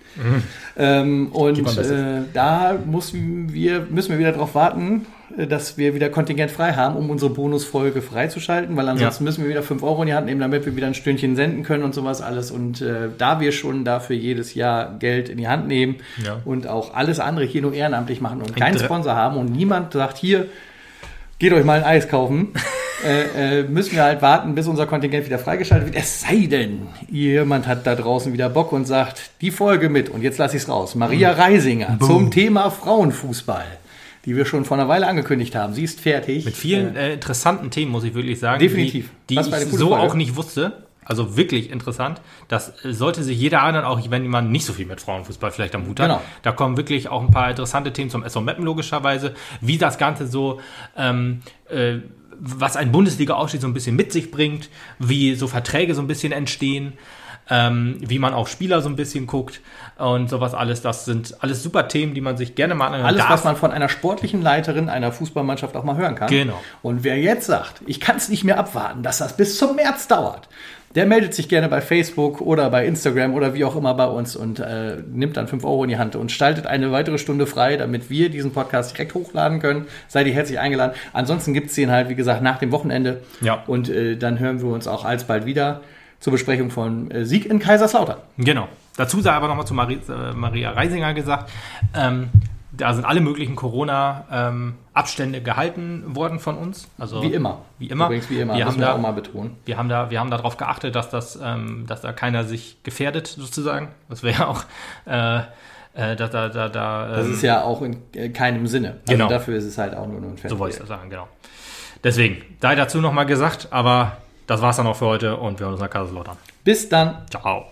Ähm, und äh, da müssen wir, müssen wir wieder darauf warten, äh, dass wir wieder Kontingent frei haben, um unsere Bonusfolge freizuschalten, weil ansonsten müssen wir wieder 5 Euro in die Hand nehmen, damit wir wieder ein Stündchen senden können und sowas alles. Und äh, da wir schon dafür jedes Jahr Geld in die Hand nehmen Ja. und auch alles andere hier nur ehrenamtlich machen und Ein keinen Sponsor haben und niemand sagt, hier, geht euch mal ein Eis kaufen, [LAUGHS] äh, äh, müssen wir halt warten, bis unser Kontingent wieder freigeschaltet wird. Es sei denn, jemand hat da draußen wieder Bock und sagt, die Folge mit, und jetzt lasse ich es raus, Maria Reisinger zum Thema Frauenfußball, die wir schon vor einer Weile angekündigt haben. Sie ist fertig. Mit vielen äh, interessanten Themen, muss ich wirklich sagen. Definitiv. Die, die ich so Folge. auch nicht wusste. Also wirklich interessant. Das sollte sich jeder anderen, auch wenn jemand nicht so viel mit Frauenfußball vielleicht am Hut hat. Genau. Da kommen wirklich auch ein paar interessante Themen zum SV Meppen logischerweise. Wie das Ganze so, ähm, äh, was ein Bundesliga-Aufstieg so ein bisschen mit sich bringt, wie so Verträge so ein bisschen entstehen, ähm, wie man auf Spieler so ein bisschen guckt und sowas alles. Das sind alles super Themen, die man sich gerne mal anhören Alles, darf. was man von einer sportlichen Leiterin einer Fußballmannschaft auch mal hören kann. Genau. Und wer jetzt sagt, ich kann es nicht mehr abwarten, dass das bis zum März dauert, der meldet sich gerne bei Facebook oder bei Instagram oder wie auch immer bei uns und äh, nimmt dann 5 Euro in die Hand und schaltet eine weitere Stunde frei, damit wir diesen Podcast direkt hochladen können. Seid ihr herzlich eingeladen. Ansonsten gibt es den halt, wie gesagt, nach dem Wochenende. Ja. Und äh, dann hören wir uns auch alsbald wieder zur Besprechung von äh, Sieg in Kaiserslautern. Genau. Dazu sei aber nochmal zu Marie, äh, Maria Reisinger gesagt, ähm, da sind alle möglichen Corona-Abstände gehalten worden von uns. Also Wie immer. Wie immer. Übrigens wie immer. Wir müssen haben da- auch mal betonen. Wir haben da, wir haben darauf geachtet, dass das, ähm, dass da keiner sich gefährdet sozusagen. Das wäre ja [LAUGHS] auch, äh, äh, da, da, da, da. Das ähm, ist ja auch in äh, keinem Sinne. Also Genau. dafür ist es halt auch nur ein so wollte ich das sagen, genau. Deswegen, sei dazu nochmal gesagt, aber das war's dann auch für heute und wir hören uns nach Kaiserslautern. Bis dann. Ciao.